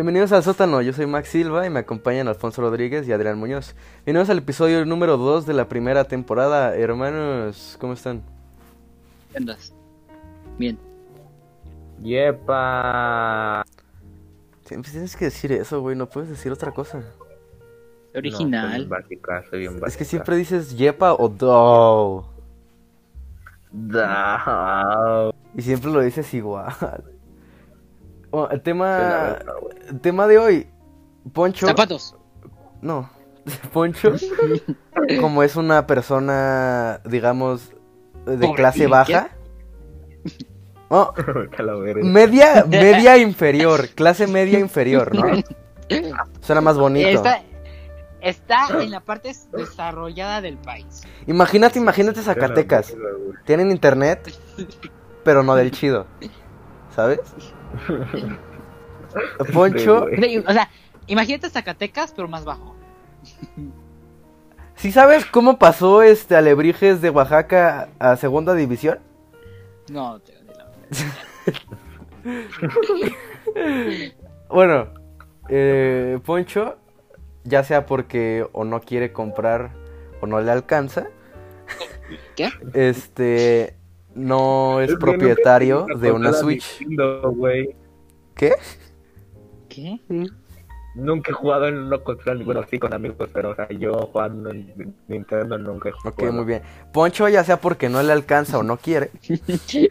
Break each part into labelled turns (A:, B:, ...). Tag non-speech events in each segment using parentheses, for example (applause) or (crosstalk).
A: Bienvenidos al sótano, yo soy Max Silva y me acompañan Alfonso Rodríguez y Adrián Muñoz. Bienvenidos al episodio número 2 de la primera temporada. Hermanos, ¿cómo están?
B: ¿Qué andas? Bien.
C: Yepa.
A: Siempre tienes que decir eso, güey, no puedes decir otra cosa.
B: Original.
C: No, soy bien básica, soy bien
A: Es que siempre dices yepa o do.
C: Da.
A: Y siempre lo dices igual. Bueno, el tema, el tema de hoy, Poncho.
B: Zapatos.
A: No, (laughs) Poncho, como es una persona, digamos, de
B: Pobre,
A: clase baja. (laughs) Oh, media, (laughs) media inferior, clase media inferior, ¿no? Suena más bonito.
B: Está, está en la parte desarrollada del país.
A: Imagínate, imagínate Zacatecas. Tienen internet, pero no del chido. ¿Sabes? (laughs) Poncho.
B: O sea, imagínate Zacatecas, pero más bajo.
A: ¿sí sabes cómo pasó este Alebrijes de Oaxaca a segunda división?
B: No, te de la (laughs)
A: Bueno, eh, Poncho, ya sea porque o no quiere comprar o no le alcanza,
B: ¿Qué?
A: este no es propietario de una Switch.
C: Nintendo.
A: ¿Qué?
B: ¿Qué?
C: Nunca he jugado en una consola, bueno, sí con amigos, pero o sea, yo jugando en Nintendo nunca he jugado.
A: Ok, muy bien. Poncho, ya sea porque no le alcanza o no quiere, (laughs)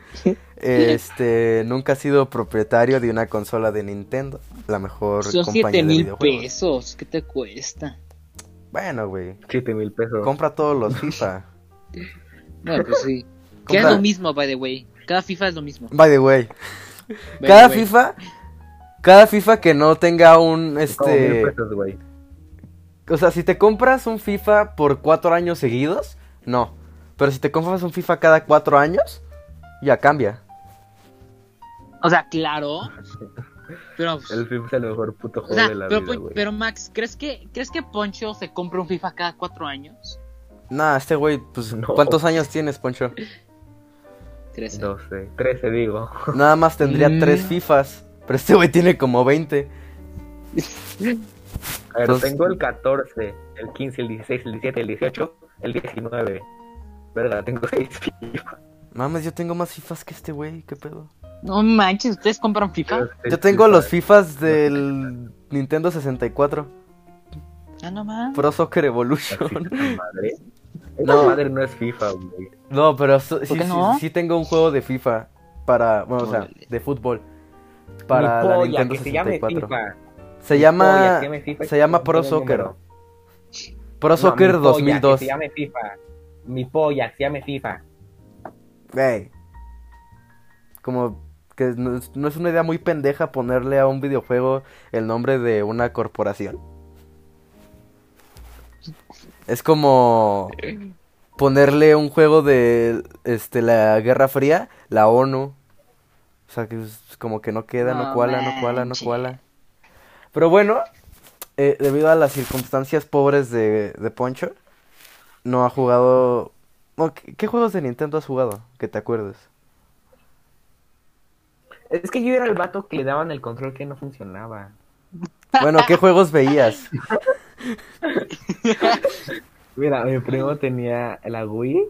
A: este nunca ha sido propietario de una consola de Nintendo, la mejor
B: Son
A: compañía
B: 7
A: de
B: mil pesos. ¿Qué te cuesta?
A: Bueno, güey,
C: 7 mil pesos.
A: compra todos los FIFA. (laughs)
B: Bueno, pues sí. Que es lo mismo, by the way. Cada FIFA es lo mismo.
A: By the way,
B: by
A: cada
B: the way.
A: FIFA, cada FIFA que no tenga un este,
C: pesos,
A: o sea, si te compras un FIFA por cuatro años seguidos, no. Pero si te compras un FIFA cada cuatro años, ya cambia.
B: O sea, claro. Pero, pues, (laughs)
C: El FIFA es el mejor puto
B: o
C: juego
B: sea,
C: de la
B: pero,
C: vida, güey.
B: pero Max, ¿crees que, ¿crees que Poncho se compra un FIFA cada cuatro años?
A: Nah, este güey, pues, (laughs)
C: No.
A: ¿cuántos años tienes, Poncho? (laughs)
B: Trece.
C: 12, 13 digo. (laughs)
A: Nada más tendría
B: Mm.
A: tres FIFAs. Pero este güey tiene como 20.
C: A ver,
A: Entonces-
C: tengo el 14, el 15, el 16, el 17, el 18, el 19. Verga, tengo 6 FIFA.
A: Mames, yo tengo más FIFAs que este güey, ¿qué pedo?
B: No manches, ¿ustedes compran FIFA?
A: Yo tengo los FIFAs del Nintendo 64.
B: Ah, no mames.
A: Pro Soccer Evolution.
C: esa madre. (laughs)
A: No.
C: Madre no es FIFA, güey.
A: No, pero so- sí, tengo un juego de FIFA para, bueno, o sea, de fútbol para
C: Mi
A: la
C: polla,
A: Nintendo
C: que se llame
A: 64.
C: FIFA.
A: Se
C: Mi
A: llama
C: polla, se llame FIFA
A: se llama Pro Soccer. Pro
C: No,
A: Soccer
C: mi polla,
A: 2002.
C: Que se llame FIFA. Mi polla, se llame FIFA.
A: Güey. Como que no es, no es una idea muy pendeja ponerle a un videojuego el nombre de una corporación. Es como ponerle un juego de este la Guerra Fría, la ONU. O sea, que es como que no queda, no,
B: No
A: cuala, no cuala, no cuala. Pero bueno, eh, debido a las circunstancias pobres de, de Poncho, no ha jugado... ¿qué, qué juegos de Nintendo has jugado? Que te acuerdes.
C: Es que yo era el vato que le daban el control que no funcionaba.
A: Bueno, ¿qué juegos veías? (laughs)
C: Mira, mi primo tenía la Wii.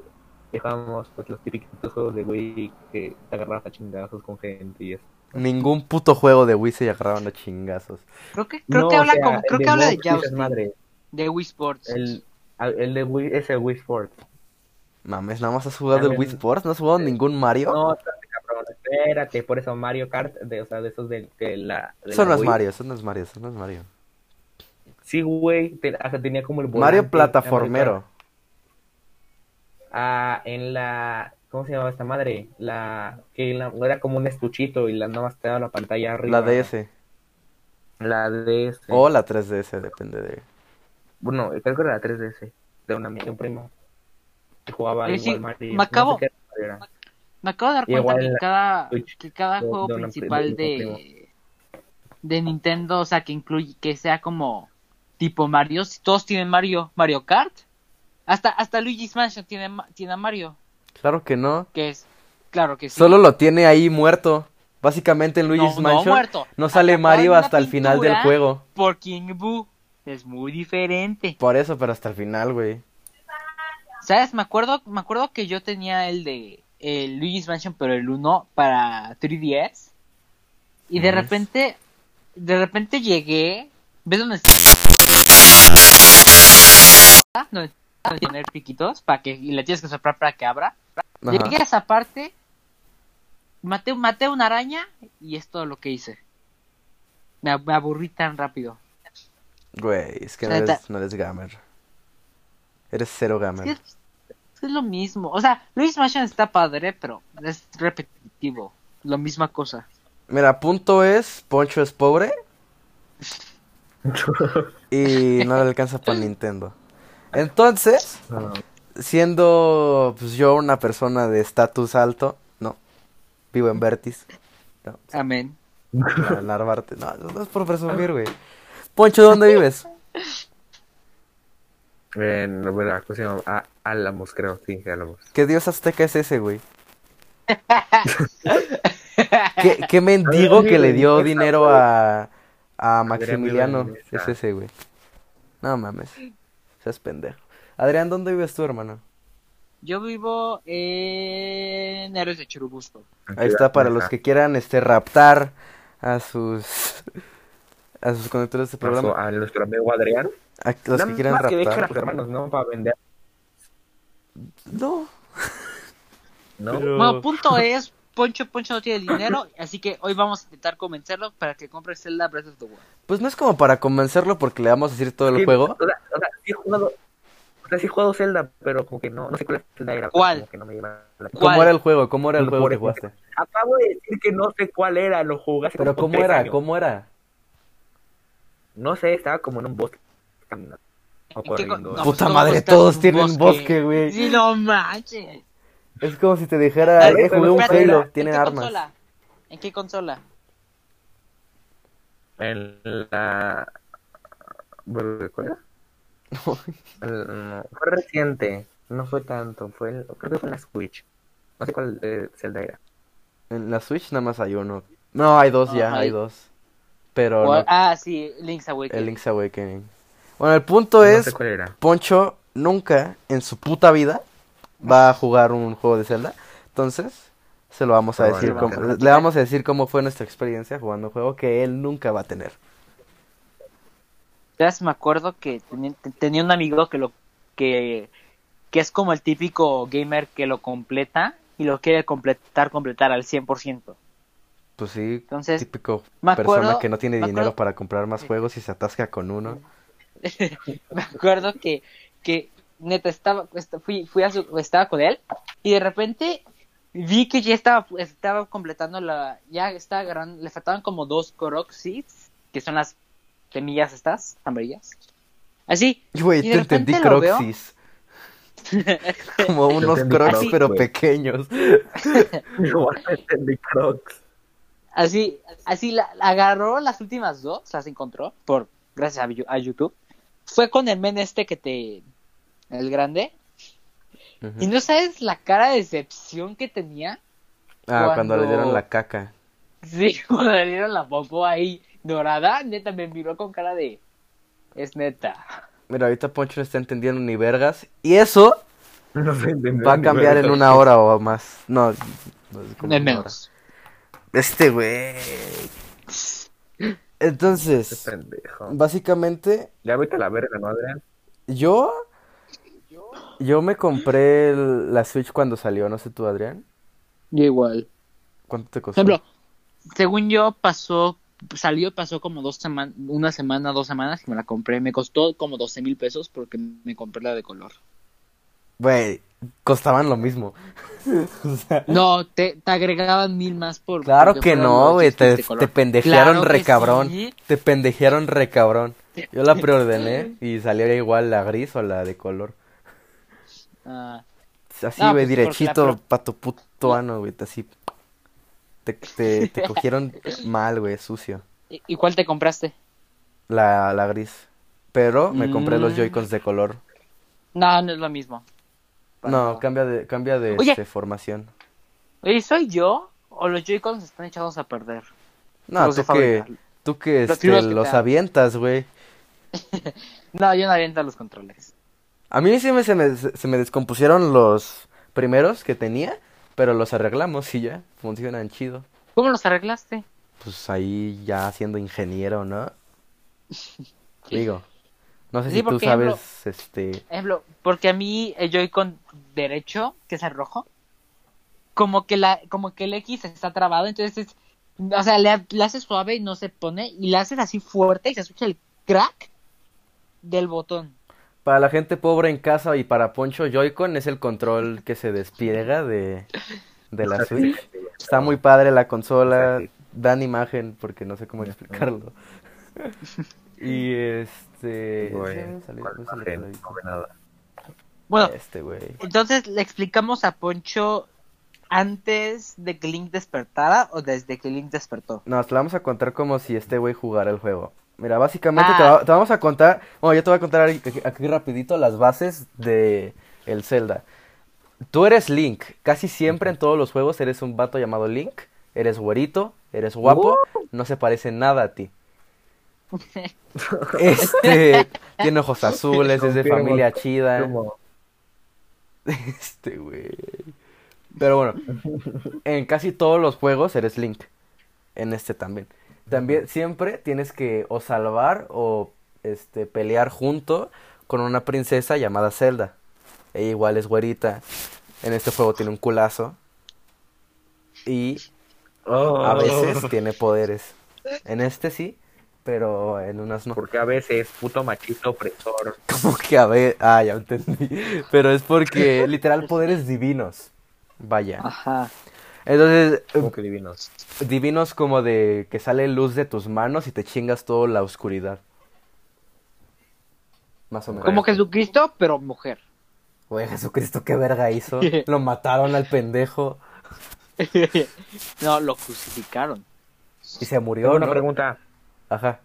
C: Y jugábamos pues, los típicos juegos de Wii que te agarrabas a chingazos con gente y eso.
A: Ningún puto juego de Wii se agarraban a chingazos.
B: Creo que, creo
C: No,
B: que
C: o
B: habla
C: sea,
B: como,
C: el
B: creo que habla de
C: madre.
B: de Wii Sports.
C: El, el de Wii es el Wii Sports.
A: Mames, nada más has jugado el Wii Sports, ¿no has jugado ningún Mario?
C: No, espérate, cabrón, espérate, por eso Mario Kart, de, o sea, de esos de, que la... de
A: Eso
C: la
A: no es. Mario, eso no es Mario, eso no es Mario.
C: Sí, güey, te- hasta tenía como el volante.
A: Mario plataformero.
C: Ah, en la... ¿Cómo se llamaba esta madre? La... Que la- era como un estuchito y la nomás te daba la pantalla arriba.
A: La DS.
C: La DS.
A: O la 3DS, depende de...
C: Bueno, creo que era la 3DS. De una amiga, un primo. Que jugaba
B: Eh,
C: igual
B: sí,
C: Mario.
B: me
C: no sé
B: acabo-. Me acabo de dar cuenta que cada, que juego
C: de
B: principal
C: de- de un
B: de, de Nintendo, o sea, que incluye, que sea como tipo Mario, si todos tienen Mario, Mario Kart, hasta, hasta Luigi's Mansion tiene, tiene a Mario,
A: Claro que no.
B: que es, claro que sí.
A: Solo lo tiene ahí muerto. Básicamente en Luigi's
B: no,
A: Mansion
B: no muerto.
A: no sale Mario hasta el final del juego.
B: Por King Boo. Es muy diferente.
A: Por eso, pero hasta el final, güey.
B: ¿Sabes? Me acuerdo, me acuerdo que yo tenía el de el Luigi's Mansion, pero el 1 para 3DS. Y de repente, de repente llegué. ¿Ves dónde está? Donde está tener piquitos para que y le tienes que soplar para que abra.
A: Ajá.
B: Llegué a esa parte, maté, maté una araña y es todo lo que hice. Me, me aburrí tan rápido.
A: Güey, es que no eres, no eres gamer. Eres cero
B: Es,
A: gamer.
B: que es, es lo mismo. O sea, Luis Mansion está padre, pero es repetitivo. La misma cosa.
A: Mira, punto es, Poncho es pobre (laughs) y no le alcanza para Nintendo. Entonces,
C: No,
A: siendo pues, yo una persona de estatus alto, no, vivo en Vertis, no,
B: Amén.
A: no, Narvarte, no, no es por presumir, güey. Poncho, ¿dónde vives?
C: En, ¿cómo se llama? Álamos, creo, sí, Álamos.
A: ¿Qué dios azteca es ese, güey? ¿Qué, qué mendigo que le dio (laughs) dinero a, a Maximiliano? Es ese, güey. No mames. Seas pendejo. Adrián, ¿dónde vives tú, hermano?
B: Yo vivo en Héroes de Churubusco.
A: Ahí está, para los que quieran este raptar a sus (laughs) a sus conductores de
C: Pasó
A: programa.
C: a nuestro amigo Adrián.
A: A los que quieran
C: más que dejen a
A: raptar.
C: hermanos, ¿no? Para vender,
A: No.
C: ¿no?
A: Pero-
B: Bueno, punto es, Poncho, Poncho no tiene dinero, así que hoy vamos a intentar convencerlo para que compre Zelda Breath of the Wild.
A: Pues no es como para convencerlo porque le vamos a decir todo el
C: Sí,
A: juego.
C: O sea, o sea, sí he jugado. O sea, sí he jugado Zelda, pero como que no, no sé cuál es Zelda era.
B: ¿Cuál?
C: Como que no me la
A: ¿Cómo
B: ¿Cuál?
A: era el juego? ¿Cómo era el juego que
C: ejemplo.
A: jugaste?
C: Acabo de decir que no sé cuál era, lo jugaste.
A: Pero
C: como
A: ¿cómo
C: tres
A: era?
C: años.
A: ¿Cómo era?
C: No sé, estaba como en un bosque caminando. O
B: ¿En qué co-
C: corriendo.
B: no,
A: Puta
B: pues,
A: madre,
B: estás en
A: todos
B: un
A: tienen bosque, güey.
B: Sí, no manches.
A: Es como si te dijera, eh, jugué un Halo,
B: ¿En
A: tienen armas.
B: consola? ¿En qué consola?
C: En la. Bueno, ¿Cuál era? (laughs) El- no, fue reciente, no fue tanto, fue el- creo que fue en la Switch. No sé cuál eh, Zelda era.
A: En la Switch nada más hay uno. No, hay dos ya, hay
B: hay-
A: dos. Pero
B: Ah, sí, Link's Awakening.
A: el Link's Awakening. Bueno, el punto
C: No
A: es,
C: sé cuál era.
A: Poncho nunca en su puta vida va a jugar un juego de Zelda. Entonces, se lo vamos a decir
C: Probablemente
A: cómo, le vamos a decir cómo fue nuestra experiencia jugando un juego que él nunca va a tener.
B: ¿Sabes? Me acuerdo que tenía, te- tenía un amigo que lo que, que es como el típico gamer que lo completa y lo quiere completar, completar al 100%.
A: Pues sí,
B: Entonces,
A: típico
B: me
A: persona
B: acuerdo-
A: que no tiene dinero
B: acuerdo-
A: para comprar más juegos y se atasca con uno. (laughs)
B: me acuerdo que, que neta estaba, est- fui, fui a su, estaba con él y de repente vi que ya estaba, estaba completando la, ya estaba agarrando, le faltaban como dos Korok Seeds, que son las semillas estas, amarillas. Así,
A: Güey,
B: Y
A: te
B: de repente
A: entendí
B: lo veo.
A: Croxis. (laughs) Como unos Crocs,
C: Crocs,
A: pero pequeños. (laughs)
C: Igual entendí Crocs.
B: así, así la, la agarró las últimas dos, las encontró, por, gracias a YouTube. Fue con el men este que te, el grande, y no sabes la cara de decepción que tenía.
A: Ah, cuando le dieron la caca.
B: Sí, (laughs) cuando le dieron la popó ahí dorada, neta me miró con cara de. Es neta.
A: Mira, ahorita Poncho no está entendiendo ni vergas. Y eso (laughs)
C: No
A: va a cambiar en una hora o más. No, no es como una
B: menos.
A: hora. Este güey.
C: Qué
A: Entonces,
C: pendejo.
A: básicamente,
C: Ya vete a la verga, ¿no, Adrián?
A: yo. Yo me compré el- la Switch cuando salió, no sé tú, Adrián.
B: Yo igual.
A: ¿Cuánto te
B: Por
A: costó?
B: ejemplo, según yo, pasó. Salió, pasó como dos semanas, una semana, dos semanas que me la compré. Me costó como 12 mil pesos porque me compré la de color.
A: Güey, costaban lo mismo. (laughs) O sea,
B: No, te, te agregaban mil más por.
A: Claro que no, güey, te, pendejearon
B: Claro que
A: re cabrón.
B: sí.
A: Te pendejearon re cabrón. Yo la (laughs) preordené y salió igual la gris o la de color.
B: Ah,
A: Así,
B: No,
A: güey,
B: pues, porque
A: derechito
B: la pro-
A: pa' tu puto ano, güey, así. Te, te, te cogieron (laughs) mal, güey, sucio.
B: ¿y, y cuál te compraste?
A: La, la gris. Pero me compré los
B: Mm.
A: Joy-Cons de color.
B: No, no es lo mismo.
A: No, cambia de, cambia de
B: Oye.
A: este, formación.
B: Oye, ¿soy yo? o los Joy-Cons están echados a perder.
A: No,
B: Los
A: tú que, tú que
B: Los
A: este,
B: que
A: los avientas, güey. (laughs)
B: No, yo no aviento los controles.
A: A mí sí me, se, me, se me descompusieron los primeros que tenía, pero los arreglamos y ya, funcionan chido.
B: ¿Cómo los arreglaste?
A: Pues ahí ya siendo ingeniero, ¿no? (laughs) Digo, no sé
B: Sí,
A: si tú sabes,
B: ejemplo-
A: este...
B: Ejemplo, porque a mí el Joy-Con derecho, que es el rojo, como que la, como que el X está trabado, entonces es- o sea, le, le haces suave y no se pone, y le haces así fuerte y se escucha el crack del botón.
A: Para la gente pobre en casa y para Poncho, Joy-Con es el control que se despliega de, de la Switch. Está muy padre la consola, dan imagen porque no sé cómo explicarlo. (laughs) Y este...
B: Bueno,
A: Este güey.
B: entonces le explicamos a Poncho antes de que Link despertara o desde que Link despertó.
A: No, te la vamos a contar como si este güey jugara el juego. Mira, básicamente
B: Ah.
A: te, va- te vamos a contar, bueno, yo te voy a contar aquí, aquí rapidito las bases de el Zelda. Tú eres Link, casi siempre en todos los juegos eres un vato llamado Link, eres güerito, eres guapo, no se parece nada a ti. (laughs) Este, tiene ojos azules, es de familia chida. Este güey. Pero bueno, en casi todos los juegos eres Link. En este también. También siempre tienes que o salvar o este pelear junto con una princesa llamada Zelda. Ella igual es güerita. En este juego tiene un culazo. Y
C: Oh,
A: a veces tiene poderes. En este sí, pero en unas no.
C: Porque a veces puto machito opresor. (laughs)
A: Como que a ver, ah, ya entendí. Pero es porque literal poderes divinos. Vaya.
B: Ajá.
A: Entonces,
C: Como
A: eh,
C: que divinos.
A: divinos como de que sale luz de tus manos y te chingas toda la oscuridad. Más o menos.
B: Como Jesucristo, pero mujer.
A: Güey, Jesucristo, qué verga hizo. (laughs) Lo mataron al pendejo (laughs)
B: no, lo crucificaron.
A: y se murió,
C: Tengo una
A: ¿no?
C: pregunta,
A: Ajá.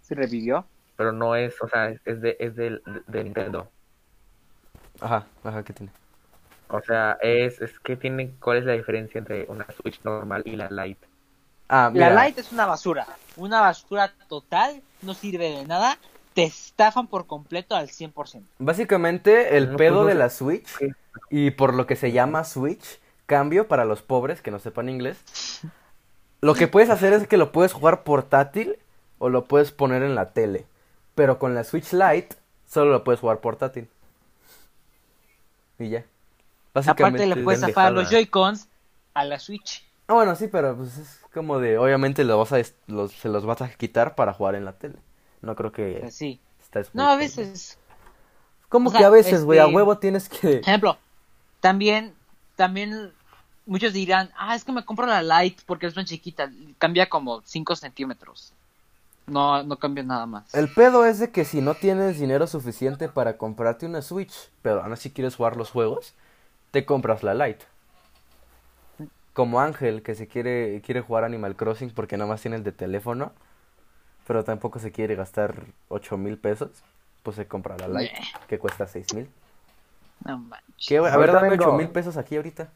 B: ¿Se revivió?
C: pero no es, o sea, es de, es del, de Nintendo.
A: Ajá, ajá, ¿qué tiene?
C: O sea, es, es que tiene, ¿cuál es la diferencia entre una Switch normal y la Lite?
A: Ah, mira.
B: La Lite es una basura. Una basura total. No sirve de nada. Te estafan por completo al 100%.
A: Básicamente, el
C: No,
A: pedo
C: pues no
A: de la Switch
C: ¿Qué?
A: y por lo que se llama Switch, cambio para los pobres que no sepan inglés. (laughs) Lo que puedes hacer es que lo puedes jugar portátil o lo puedes poner en la tele. Pero con la Switch Lite solo lo puedes jugar portátil. Y ya.
B: Aparte le puedes zafar los Joy-Cons a la Switch.
A: Ah, bueno, sí, pero pues es como de. Obviamente lo vas a, los- se los vas a quitar para jugar en la tele. No creo que.
B: Así.
A: estés
B: No, a veces.
A: ¿Cómo
B: o
A: que
B: sea,
A: a veces, güey? A
B: este-
A: huevo tienes que.
B: Ejemplo, también, también muchos dirán, ah, es que me compro la Lite porque es más chiquita. Cambia como 5 centímetros. No, no cambia nada más.
A: El pedo es de que si no tienes dinero suficiente para comprarte una Switch, pero aún así quieres jugar los juegos, te compras la Lite. Como Ángel, que se quiere, quiere jugar Animal Crossing porque nada más tiene el de teléfono, pero tampoco se quiere gastar ocho mil pesos, pues se compra la Lite, que cuesta seis mil.
B: No manches.
A: A ver, dame
C: vengo.
A: ocho mil pesos aquí ahorita.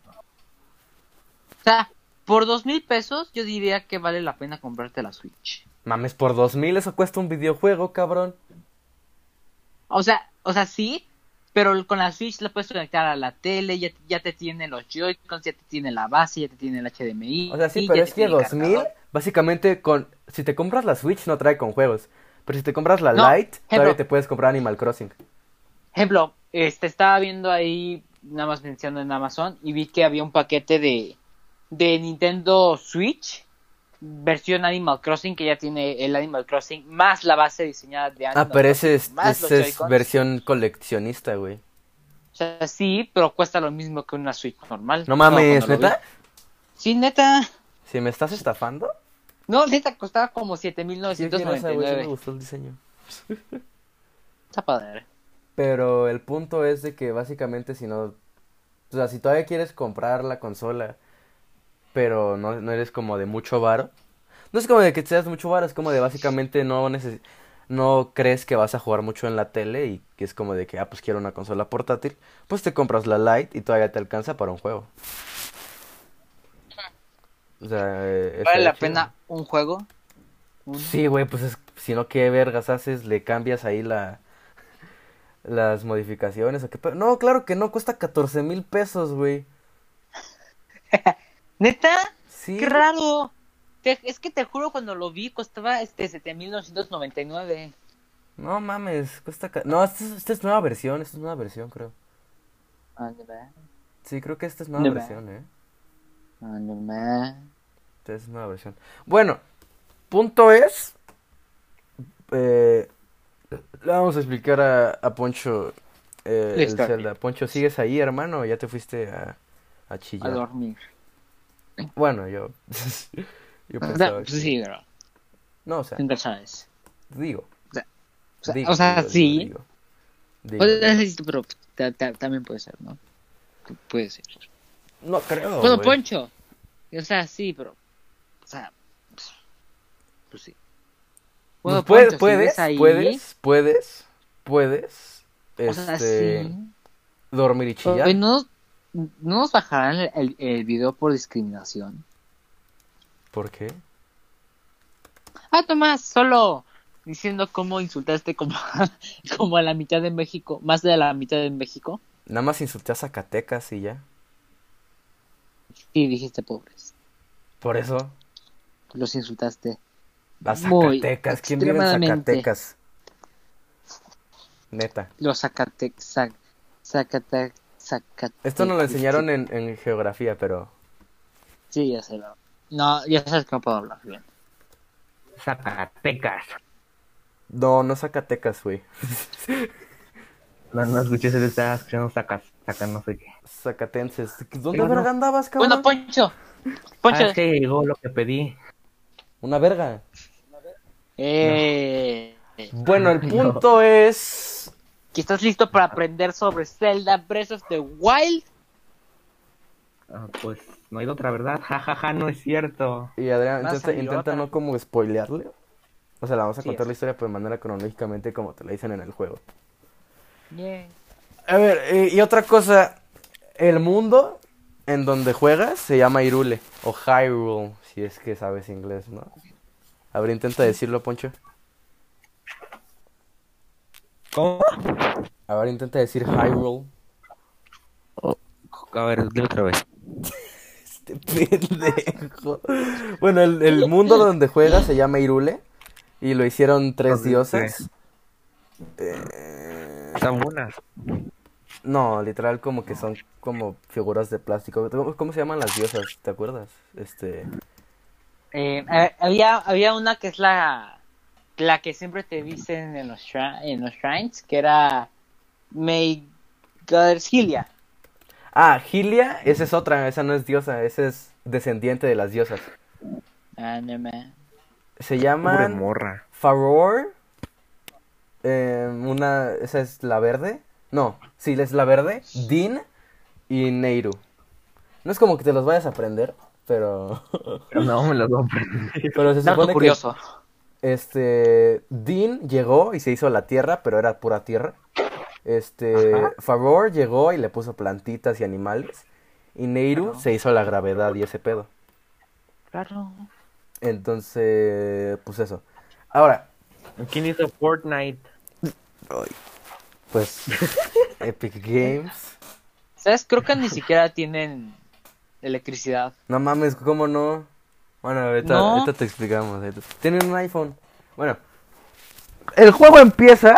B: O sea, por dos mil pesos yo diría que vale la pena comprarte la Switch.
A: Mames, por dos mil eso cuesta un videojuego, cabrón.
B: O sea, o sea, sí, pero con la Switch la puedes conectar a la tele, ya, ya te tiene los Joy-Cons, ya te tiene la base, ya te tiene el HDMI.
A: O sea, sí, pero es que
B: tiene el
A: dos mil,
B: cargador.
A: básicamente, con si te compras la Switch no trae con juegos. Pero si te compras la
B: No,
A: Lite, todavía te puedes comprar Animal Crossing.
B: Ejemplo, este estaba viendo ahí, nada más mencionando en Amazon, y vi que había un paquete de, de Nintendo Switch, versión Animal Crossing, que ya tiene el Animal Crossing, más la base diseñada de Animal
A: Ah, pero ese es, ese versión coleccionista, güey.
B: O sea, sí, pero cuesta lo mismo que una Switch normal.
A: No mames, ¿neta?
B: Sí, neta.
A: Si me estás estafando.
B: No, neta, costaba como
A: Sí, quiero esa, güey, sí me
B: 7.999.
A: gustó el diseño.
B: Está padre.
A: Pero el punto es de que básicamente si no... O sea, si todavía quieres comprar la consola, pero no, no eres como de mucho varo. No es como de que seas mucho varo, es como de básicamente no neces no crees que vas a jugar mucho en la tele y que es como de que, ah, pues quiero una consola portátil, pues te compras la Lite y todavía te alcanza para un juego. O sea, eh,
B: ¿Vale la
A: chido.
B: pena un juego? Un-
A: Sí, güey, pues es, si no, ¿qué vergas haces? ¿Le cambias ahí la las modificaciones o qué No, claro que no, cuesta 14 mil pesos, güey. (laughs)
B: ¿Neta?
A: Sí.
B: ¡Qué raro! Te- es que te juro, cuando lo vi costaba este 7.999.
A: No mames, cuesta... ca- No, esta es, esta es nueva versión, esta es nueva versión, creo.
B: Ah, no
A: Sí, creo que esta es nueva
B: No,
A: versión, eh.
B: ah, no
A: Esta es nueva versión. Bueno, punto es... eh, le vamos a explicar a, a Poncho eh, el. Zelda. Poncho, ¿sigues ahí, hermano? ¿O ya te fuiste a, a
B: A
A: chillar?
B: dormir.
A: Bueno, yo... (laughs) yo
B: O sea,
A: pensaba
B: pues
A: que-
B: sí, pero
A: No, o sea,
B: nunca sabes.
A: digo.
B: O sea,
A: digo,
B: o sea,
A: digo,
B: sí.
A: digo, digo.
B: O sea, sí, pero ta- ta- también puede ser, ¿no? Puede ser.
A: No creo,
B: bueno. Poncho. O sea, sí, pero. O sea. Pues sí. Bueno,
A: Pues puedes,
B: Poncho,
A: puedes, puedes, puedes, puedes,
B: O sea,
A: este,
B: sí.
A: dormir y chillar.
B: Oye, ¿no, ¿No nos bajarán el, el, el video por discriminación?
A: ¿Por qué?
B: Ah, Tomás, solo diciendo cómo insultaste como, (laughs) como a la mitad de México, más de la mitad de México.
A: Nada más insulté a Zacatecas y ya.
B: Sí, dijiste pobres.
A: Por eso,
B: Los insultaste.
A: a
B: Muy
A: Zacatecas. ¿Quién vive en. Zacatecas? Neta.
B: Los Zacatec... Zac, Zacate-
A: Esto nos lo enseñaron en, en geografía, pero...
B: Sí, ya sé. lo- No, ya sabes que no puedo hablar bien.
C: Zacatecas.
A: No, no Zacatecas, güey. (laughs)
C: No, no escuché, se estaba escuchando sacas, saca no sé qué.
A: Zacatenses. ¿Dónde
C: Pero no.
A: verga andabas, cabrón?
B: Bueno, Poncho. Poncho.
C: Ah, es que llegó lo que pedí.
A: Una verga.
B: Eh,
A: Bueno, el punto es...
B: ¿Que estás listo para aprender sobre Zelda Breath of the Wild?
C: Ah, pues no hay otra verdad. (laughs) Ja, ja, ja, no es cierto.
A: Y Adrián, intenta, no como spoilearle. O sea, la vamos a
B: Sí,
A: contar
B: es.
A: la historia pues, de manera cronológicamente como te la dicen en el juego.
B: Yeah.
A: A ver, eh, y otra cosa. El mundo en donde juegas se llama Irule. O Hyrule, si es que sabes inglés, ¿no? A ver, intenta decirlo, Poncho.
C: ¿Cómo?
A: A ver, intenta decir Hyrule.
C: A ver, dile otra vez. (laughs)
A: Este pendejo. Bueno, el, el mundo donde juegas se llama Irule. Y lo hicieron tres diosas. Eh,
C: Están buenas.
A: No, literal como que son como figuras de plástico. ¿Cómo, cómo se llaman las diosas? ¿Te acuerdas? Este...
B: Eh, eh, había, había una que es la, la que siempre te dicen en los, en los shrines, que era May Goddess Hylia.
A: Ah, Gilia, esa es otra, esa no es diosa, esa es descendiente de las diosas.
B: Ah, no me-
A: Se
C: morra.
A: Faror. eh, una, esa es la verde. No, sí, es la verde. Din y Neiru. No es como que te los vayas a aprender, pero.
C: Pero no me lo voy a (laughs) aprender.
A: pero se que
B: curioso.
A: Este, Dean llegó y se hizo la tierra, pero era pura tierra. Este,
C: Ajá.
A: Favor llegó y le puso plantitas y animales. Y Neiru
B: Claro.
A: se hizo la gravedad y ese pedo.
B: Claro.
A: Entonces, pues eso. Ahora,
C: ¿Quién hizo Fortnite?
A: pues, (laughs) Epic Games.
B: ¿Sabes? Creo que ni siquiera tienen electricidad.
A: No mames, ¿cómo no? Bueno, ahorita,
B: No.
A: ahorita te explicamos. Tienen un iPhone. Bueno, el juego empieza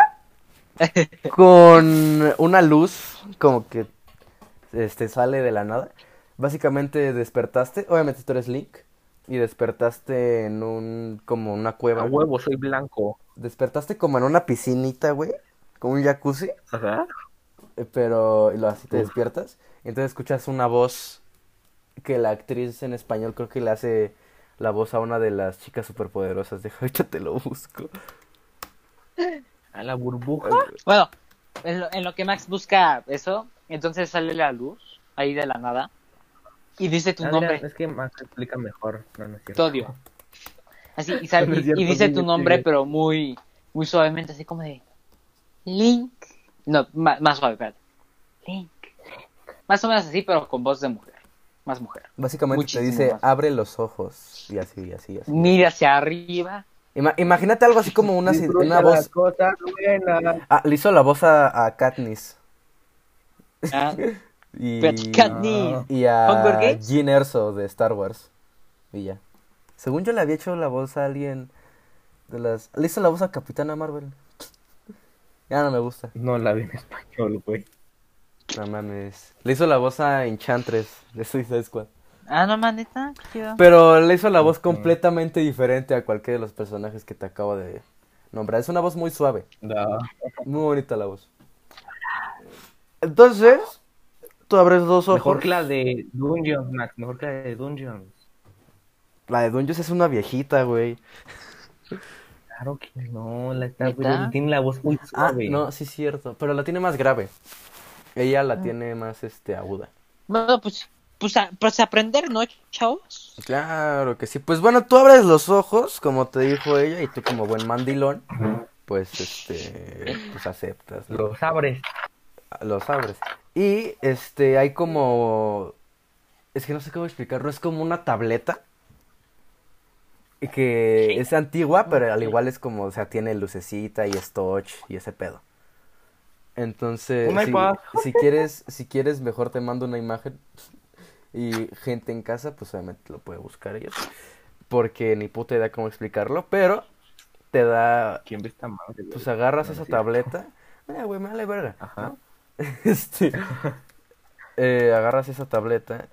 A: (laughs) con una luz como que este sale de la nada. Básicamente despertaste, obviamente tú eres Link y despertaste en un como una
C: A
A: cueva.
C: huevo, soy blanco.
A: Despertaste como en una piscinita, güey, como un jacuzzi,
C: Ajá.
A: eh, pero y lo así te
C: Uf.
A: despiertas y entonces escuchas una voz que la actriz en español creo que le hace la voz a una de las chicas superpoderosas. Deja, ahorita te lo busco.
C: A la burbuja.
B: Bueno, en lo, en lo que Max busca eso, entonces sale la luz ahí de la nada y dice tu
C: Adrián,
B: nombre.
C: Es que Max explica mejor. No, no es
B: Te
C: cierto.
B: odio. Así, y, sale- (laughs)
C: No es
B: y-
C: cierto,
B: y dice tu nombre, pero muy, muy suavemente, así como de Link. No, ma- más, suave, espérate. Link. Más o menos así, pero con voz de mujer. Más mujer.
A: Básicamente
B: Muchísimo
A: te dice,
B: más.
A: abre los ojos. Y así, y así, y así.
B: Mira hacia arriba.
A: Ima- imagínate algo así como una, una voz. Ah, le hizo la voz a, a Katniss.
B: Ah, (laughs)
A: Y,
B: Katniss.
A: y a. Jean Erso de Star Wars. Y ya. Según yo le había hecho la voz a alguien de las... Le hizo la voz a Capitana Marvel. Ya no me gusta.
C: No la vi en español, güey.
A: No mames. Le hizo la voz a Enchantress de Suicide Squad.
B: Ah, no, chido.
A: Pero le hizo la voz completamente diferente a cualquiera de los personajes que te acabo de nombrar. Es una voz muy suave.
C: No.
A: Muy bonita la voz. Entonces, tú abres dos ojos.
C: Mejor que la de Dungeons, Max. Mejor que la de Dungeons.
A: La de Dungeons es una viejita, güey.
C: Claro que no. La tiene la voz muy
A: Ah,
C: suave.
A: no, sí es cierto. Pero la tiene más grave. Ella la tiene más este aguda.
B: Bueno, pues, pues, a- pues aprender, ¿no, chavos?
A: Claro que sí. Pues bueno, tú abres los ojos, como te dijo ella, y tú como buen mandilón, pues este, pues aceptas, ¿no?
C: Los abres.
A: los abres. Y este, hay como, es que no sé cómo explicarlo, es como una tableta que es antigua, pero al igual es como, o sea, tiene lucecita y es touch y ese pedo. Entonces,
C: Un
A: si,
C: iPad.
A: si quieres, si quieres, mejor te mando una imagen y gente en casa, pues obviamente lo puede buscar ellos, porque ni puta idea cómo explicarlo, pero te da,
C: ¿Quién ve esta madre?
A: pues agarras
C: No,
A: esa tableta, eh, güey, me vale verga.
C: Ajá. (laughs)
A: Este, eh, agarras esa tableta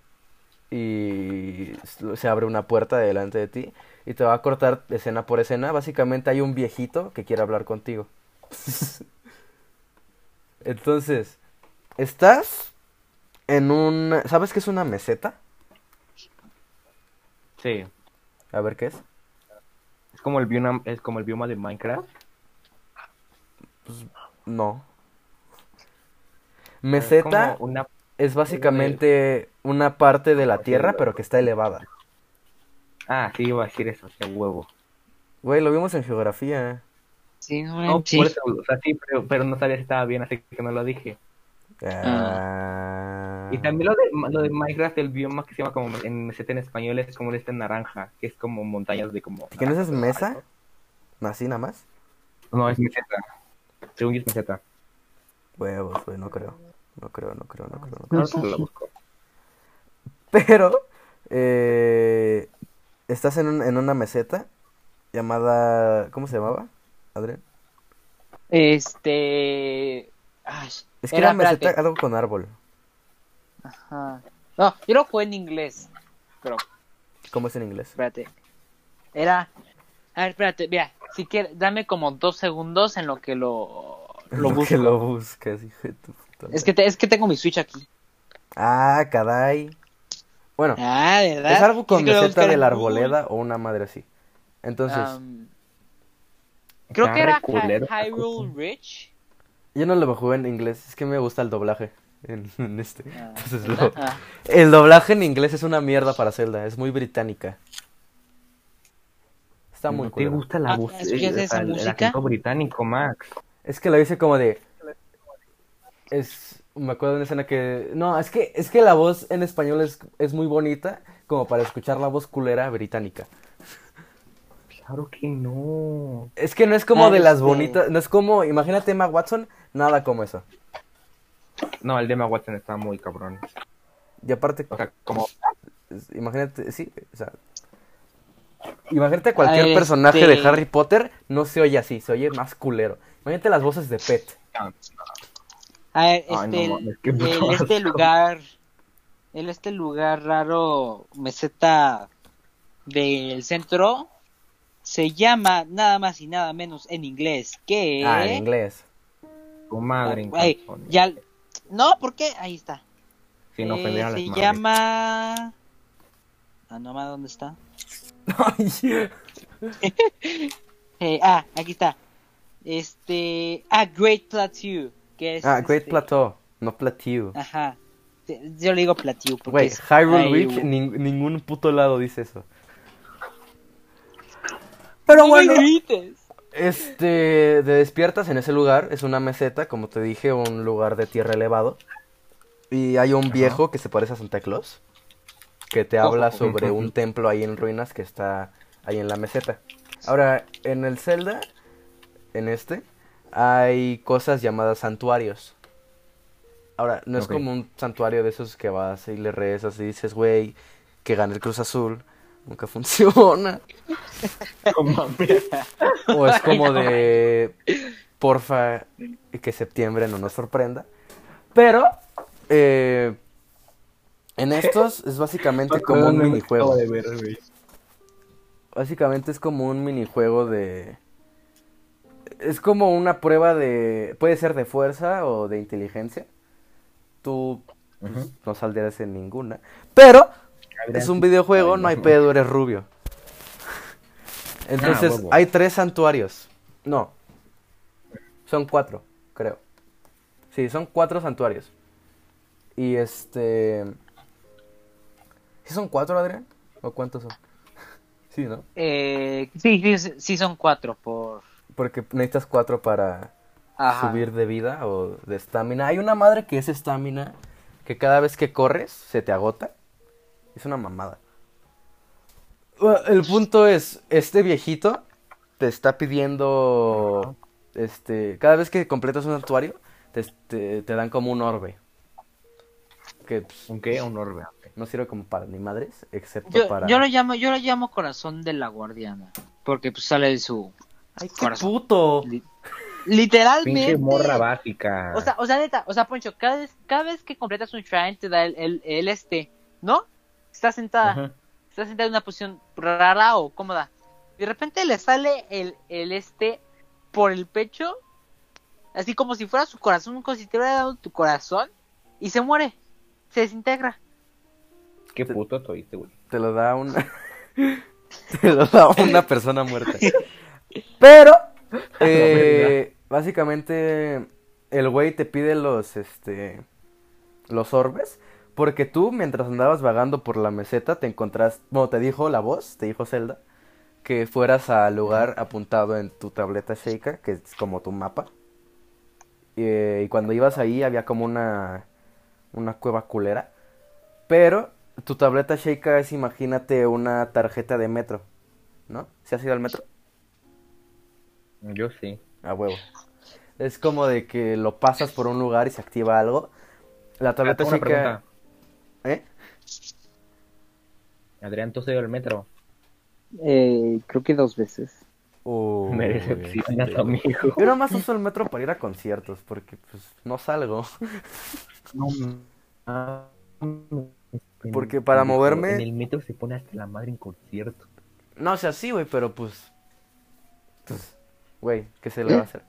A: y se abre una puerta delante de ti y te va a cortar escena por escena. Básicamente hay un viejito que quiere hablar contigo. (laughs) Entonces, estás en un... ¿Sabes qué es una meseta?
C: Sí.
A: A ver qué es.
C: Es como el bioma, es como el bioma de Minecraft.
A: No.
C: Es
A: Meseta
C: como una...
A: es básicamente una parte de la tierra pero que está elevada.
C: Ah, sí, iba a decir eso, qué huevo.
A: Güey, lo vimos en geografía.
B: Sí, no, sí.
C: por eso, o sea, sí, pero, pero no sabía si estaba bien, así que no lo dije.
A: Ah.
C: Y también lo de, lo de Minecraft, el bioma que se llama como en meseta en español es como este naranja, que es como montañas de como...
A: ¿Que no es mesa? ¿Así nada más?
C: No, es meseta. Según yo es meseta.
A: Huevos, güey, no creo. No creo, no creo, no creo. No creo.
C: No, lo busco. (laughs)
A: Pero, eh, estás en, un- en una meseta llamada... ¿Cómo se llamaba, Adrián?
B: Este. Ay,
A: Es que
B: Era, espérate.
A: algo con árbol.
B: ajá. No, yo lo jugué en inglés. Pero,
A: ¿Cómo es en inglés?
B: espérate. Era. A ver, espérate, mira. Si quieres, dame como dos segundos en lo que lo. Lo
A: que lo hijo de tu puta
B: Es que, te- es que tengo mi Switch aquí.
A: Ah, caray. Bueno,
B: Ah, ¿verdad?
A: es algo con
B: Sí que lo
A: meseta de la arboleda o una madre así. Entonces,
B: creo que era Hy- Hyrule. Rich.
A: yo no lo jugué en inglés, es que me gusta el doblaje en, (laughs) en este.
B: Ah,
A: lo- el doblaje en inglés es una mierda para Zelda, es muy británica. Está muy
C: ¿No te gusta la voz?
B: ¿escuchas
C: eh, o sea,
B: esa
C: el-
B: música?
C: británico, Max.
A: Es que lo hice como de. Es. Me acuerdo de una escena que. No, es que, es que la voz en español es, es muy bonita como para escuchar la voz culera británica.
C: Claro que no.
A: Es que no es como
B: Ah,
A: de las bonitas. No es como. Imagínate Emma Watson, nada como eso.
C: No, el de Emma Watson está muy cabrón.
A: Y aparte,
C: O sea, como...
A: imagínate, sí, o sea. Imagínate cualquier
B: Ah,
A: personaje de
B: este-
A: Harry Potter, no se oye así, se oye más culero. Imagínate las voces de Pet.
B: A ver,
C: Ay,
B: este,
C: no mames, qué
B: el-
C: puto
B: este lugar, el este lugar raro, meseta del centro, se llama nada más y nada menos en inglés que...
A: Ah, en inglés.
C: Tu madre en
B: Ay, ya, no, ¿por qué? Ahí está.
C: Sin
B: Eh,
C: a
B: se llama... Ah, no, ma, ¿dónde está? (laughs) Eh, ah, aquí está. Este, ah, Great Plateau, que es...
A: ah, Great
B: este,
A: Plateau, no Plateau.
B: Ajá. Yo le digo Plateau porque
A: Güey, Hyrule nin- ningún puto lado dice eso. Pero bueno,
B: grites.
A: este, te despiertas en ese lugar, es una meseta, como te dije, un lugar de tierra elevado. Y hay un viejo que se parece a Santa Claus. que te habla sobre un templo ahí en ruinas que está ahí en la meseta. Ahora, en el Zelda, en este, hay cosas llamadas santuarios. Ahora, no es como un santuario de esos que vas y le rezas y dices, güey, que gane el Cruz Azul. Nunca funciona. O es como de, porfa, y que septiembre no nos sorprenda. Pero, eh, en estos es básicamente como un minijuego.
C: de ver, güey.
A: Básicamente es como un minijuego de... Es como una prueba de... Puede ser de fuerza o de inteligencia. Tú pues, no saldrás en ninguna. Pero es un videojuego, no hay pedo, eres rubio. Entonces
C: huevo.
A: hay tres santuarios. No. Son cuatro, creo. Sí, son cuatro santuarios. Y este... ¿Sí son cuatro, Adrián? ¿O cuántos son? (laughs) Sí, ¿no?
B: Eh, sí, sí, sí son cuatro por...
A: Porque necesitas cuatro para
B: Ajá.
A: subir de vida o de estamina. Hay una madre que es estamina que cada vez que corres se te agota. Es una mamada. El punto es, este viejito te está pidiendo, este, cada vez que completas un santuario, te, te, te dan como un orbe. Que pues,
C: ¿Un qué? Un orbe.
A: no sirve como para ni madres, excepto
B: Yo,
A: para...
B: yo lo llamo, yo lo llamo corazón de la guardiana. Porque pues sale de su...
A: ¡Ay, qué
B: corazón.
A: puto!
B: li- Literalmente.
C: Pinche morra básica.
B: O sea, o sea, neta, o sea, Poncho, cada vez, cada vez que completas un shrine te da el, el, el este, ¿no? Está sentada, está sentada en una posición rara o cómoda. De repente le sale el, el este por el pecho, así como si fuera su corazón, como si te hubiera dado tu corazón, y se muere, se desintegra.
C: Qué puto te oíste, güey.
A: Te lo da una. (laughs) te lo da una persona muerta. (laughs) Pero, eh, básicamente, el güey te pide los, este, los orbes. Porque tú, mientras andabas vagando por la meseta, te encontraste, bueno, te dijo la voz, te dijo Zelda, que fueras al lugar apuntado en tu tableta Sheikah, que es como tu mapa. Eh, y cuando ibas ahí había como una, una cueva culera. Pero tu tableta Sheikah es, imagínate, una tarjeta de metro, ¿no? ¿Se has ido al metro?
C: Yo sí.
A: A huevo. Es como de que lo pasas por un lugar y se activa algo. La tableta Sheikah... ¿Eh?
C: Adrián, ¿tú has ido al metro?
B: Eh, creo que dos veces.
A: Uy,
C: Me decepcionas,
A: este, güey.
C: amigo.
A: Yo nomás uso el metro para ir a conciertos, porque pues no salgo.
C: No. Ah,
A: Porque para
C: en-
A: moverme-
C: En el metro se pone hasta la madre en concierto.
A: No, o sea, sí, güey, pero pues... Pues, güey, ¿qué se le va a hacer?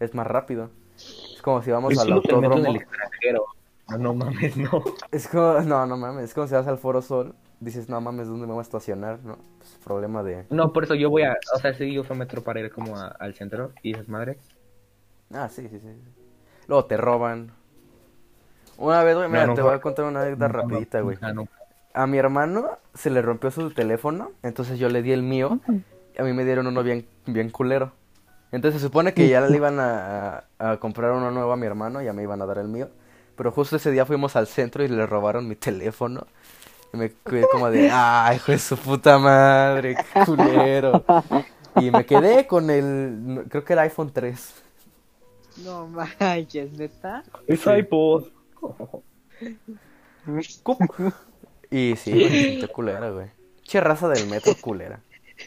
A: Es más rápido. Es como si vamos
C: Pues
A: al
C: sí,
A: autódromo.
C: el extranjero. No, no mames, no.
A: Es como, (laughs) no, no mames, es como si vas al Foro Sol, dices, no mames, ¿dónde me voy a estacionar? No, pues problema de...
C: No, por eso yo voy a. O sea, sí, yo uso metro para ir como a- al centro y dices, madre.
A: Ah, sí, sí, sí. Luego te roban. Una vez, güey, mira,
C: No, no,
A: te voy a contar una anécdota
C: No,
A: rapidita, güey. A mi hermano se le rompió su teléfono, entonces yo le di el mío, y a mí me dieron uno bien, bien culero. Entonces se supone que ya le iban a, a- a comprar uno nuevo a mi hermano, ya me iban a dar el mío. Pero justo ese día fuimos al centro y le robaron mi teléfono. Y me quedé como de, ay, hijo de su puta madre, qué culero. Y me quedé con el, creo que era iPhone 3.
B: No manches, neta.
C: Es iPod.
A: Y sí, culera, güey. Che raza del metro culera.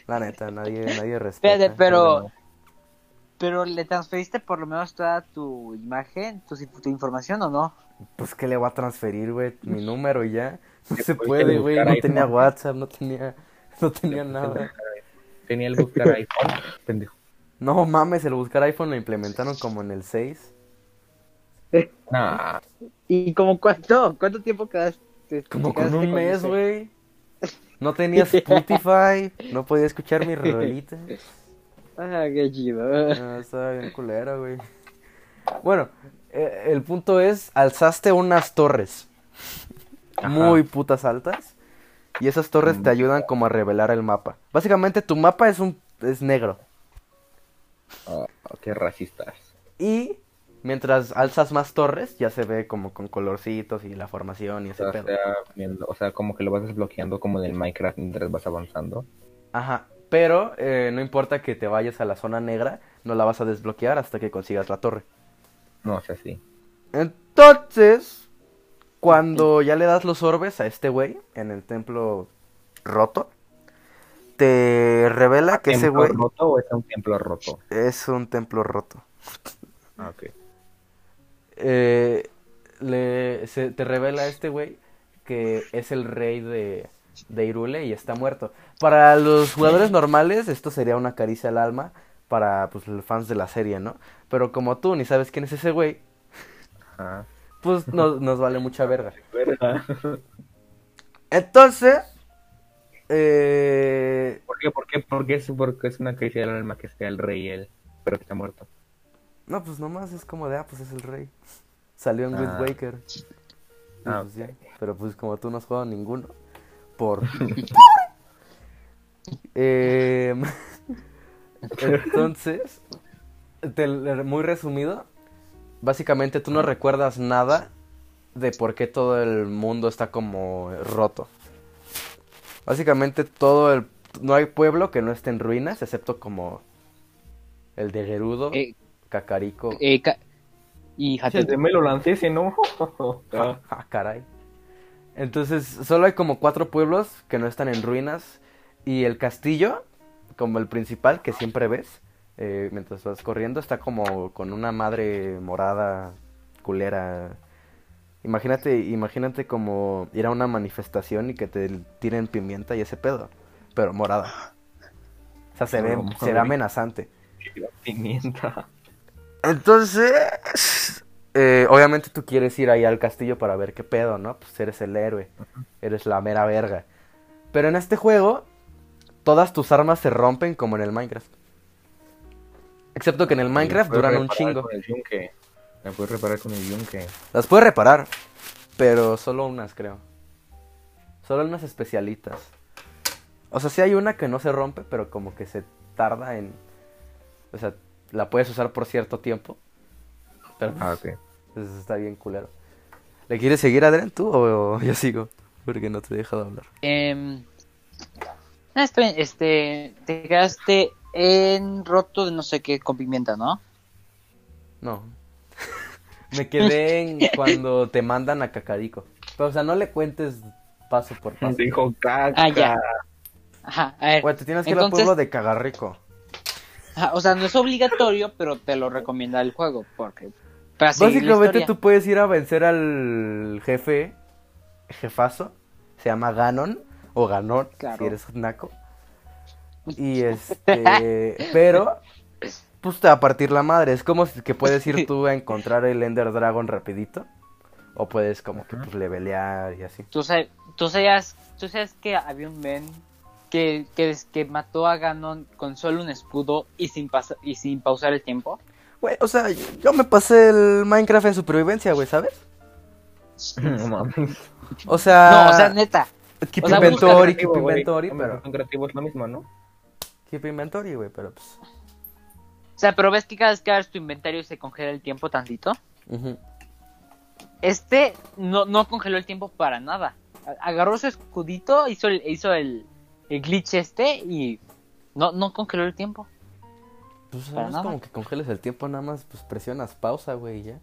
A: La neta, nadie, nadie respeta.
B: Espérate, pero. Pero le transferiste por lo menos toda tu imagen, tu, tu información o no?
A: Pues que le voy a transferir, güey, mi número y ya. No se puede, güey. No tenía. WhatsApp, no tenía, no tenía nada.
C: Tenía el buscar iPhone. Pendejo.
A: No mames, el buscar iPhone lo implementaron como en el 6.
C: Nah.
B: ¿Y como cuánto? ¿Cuánto tiempo quedaste?
A: Como
B: quedaste
A: con un mes, güey. No tenía (laughs) Spotify, no podía escuchar mis rolitas.
B: Ah, qué chido.
A: No, estaba bien culera, güey. Bueno, eh, el punto es, alzaste unas torres
C: Ajá.
A: muy putas altas y esas torres te ayudan como a revelar el mapa. Básicamente tu mapa es un es negro
C: Oh, qué racistas.
A: y Mientras alzas más torres, ya se ve como con colorcitos y la formación y ese
C: O
A: pedo.
C: sea, o sea, como que lo vas desbloqueando como en el Minecraft mientras vas avanzando.
A: Ajá, pero eh, no importa que te vayas a la zona negra, no la vas a desbloquear hasta que consigas la torre.
C: No, o sea, sí.
A: Entonces, cuando ya le das los orbes a este güey en el templo roto, te revela que ese
C: ¿Templo
A: güey
C: roto o es un templo roto?
A: es un templo roto.
C: Ah, ok.
A: Eh, le, se, te revela este güey que es el rey de, de Irule y está muerto. Para los jugadores normales esto sería una caricia al alma para pues, los fans de la serie, ¿no? Pero como tú ni sabes quién es ese güey,
C: Ajá.
A: pues nos, nos vale mucha verga. Entonces, eh,
C: ¿Por qué? ¿Por qué? Porque es, porque es una caricia del alma que sea el rey él, pero que está muerto.
A: no, pues nomás es como de, ah, pues es el rey. Salió en Wind
C: Ah.
A: Waker. Y
C: Ah,
A: pues ya. Pero pues como tú no has jugado ninguno, por... (laughs) Em, (laughs) entonces, te- muy resumido, básicamente tú no recuerdas nada de por qué todo el mundo está como roto. Básicamente todo el... No hay pueblo que no esté en ruinas, excepto como el de Gerudo,
B: Eh,
A: Cacarico.
B: eh, ca- y
C: lo lancé, ese no. (laughs)
A: Ah, ah, caray. Entonces, solo hay como cuatro pueblos que no están en ruinas. Y el castillo, como el principal que siempre ves, eh, mientras vas corriendo, está como con una madre morada, culera. Imagínate, imagínate como ir a una manifestación y que te tiren pimienta y ese pedo, pero morada. O sea, se ve, se ve amenazante.
C: Pimienta.
A: Entonces, eh, obviamente tú quieres ir ahí al castillo para ver qué pedo, ¿no? Pues eres el héroe, eres la mera verga. Pero en este juego, todas tus armas se rompen como en el Minecraft. Excepto que en el Minecraft duran un chingo.
C: con el yunque. Me puedes reparar con el yunque.
A: Las puedes reparar, pero solo unas, creo. Solo unas especialitas. O sea, sí hay una que no se rompe, pero como que se tarda en... O sea, la puedes usar por cierto tiempo. Pero
C: Ah, ok.
A: Pues está bien culero. ¿Le quieres seguir, Adrián, tú o, yo sigo? Porque no te he dejado hablar.
B: Em, ah, está bien, este, te quedaste en roto de no sé qué con pimienta, ¿no?
A: No. (laughs) Me quedé en (laughs) cuando te mandan a Cacarico. Pero, o sea, no le cuentes paso por paso.
C: Dijo caca.
B: Ah, ya. Ajá, a ver.
A: Te tienes que ir al
B: Entonces-
A: pueblo de Cagarrico.
B: Ajá, o sea, no es obligatorio, pero te lo recomienda el juego, porque para seguir la
A: Básicamente tú puedes ir a vencer al jefe, jefazo, se llama Ganon, o Ganon,
B: Claro.
A: si eres naco. (laughs) Y este, pero, pues te va a partir la madre, es como si que puedes ir tú a encontrar el Ender Dragon rapidito, o puedes como que pues levelear y así.
B: ¿Tú, sabes, tú, sabías, tú sabes que había un men que, que, que mató a Ganon con solo un escudo y sin, y sin pausar el tiempo.
A: Güey, o sea, yo me pasé el Minecraft en supervivencia, güey, ¿sabes? (laughs)
C: No mames.
A: O sea,
B: No, o sea, neta.
A: keep
B: o sea,
A: inventory, keep
C: Creativo,
A: inventory, pero...
C: son creativos es lo mismo, ¿no?
A: Keep inventory, güey, pero pues...
B: O sea, pero ves que cada vez que abres tu inventario se congela el tiempo tantito. Este no, no congeló el tiempo para nada. Agarró su escudito, hizo el, hizo el, el glitch este y no, no congeló el tiempo.
A: Pues
B: Para
A: no es
B: nada.
A: como que congeles el tiempo, nada más pues presionas pausa, güey, y ya.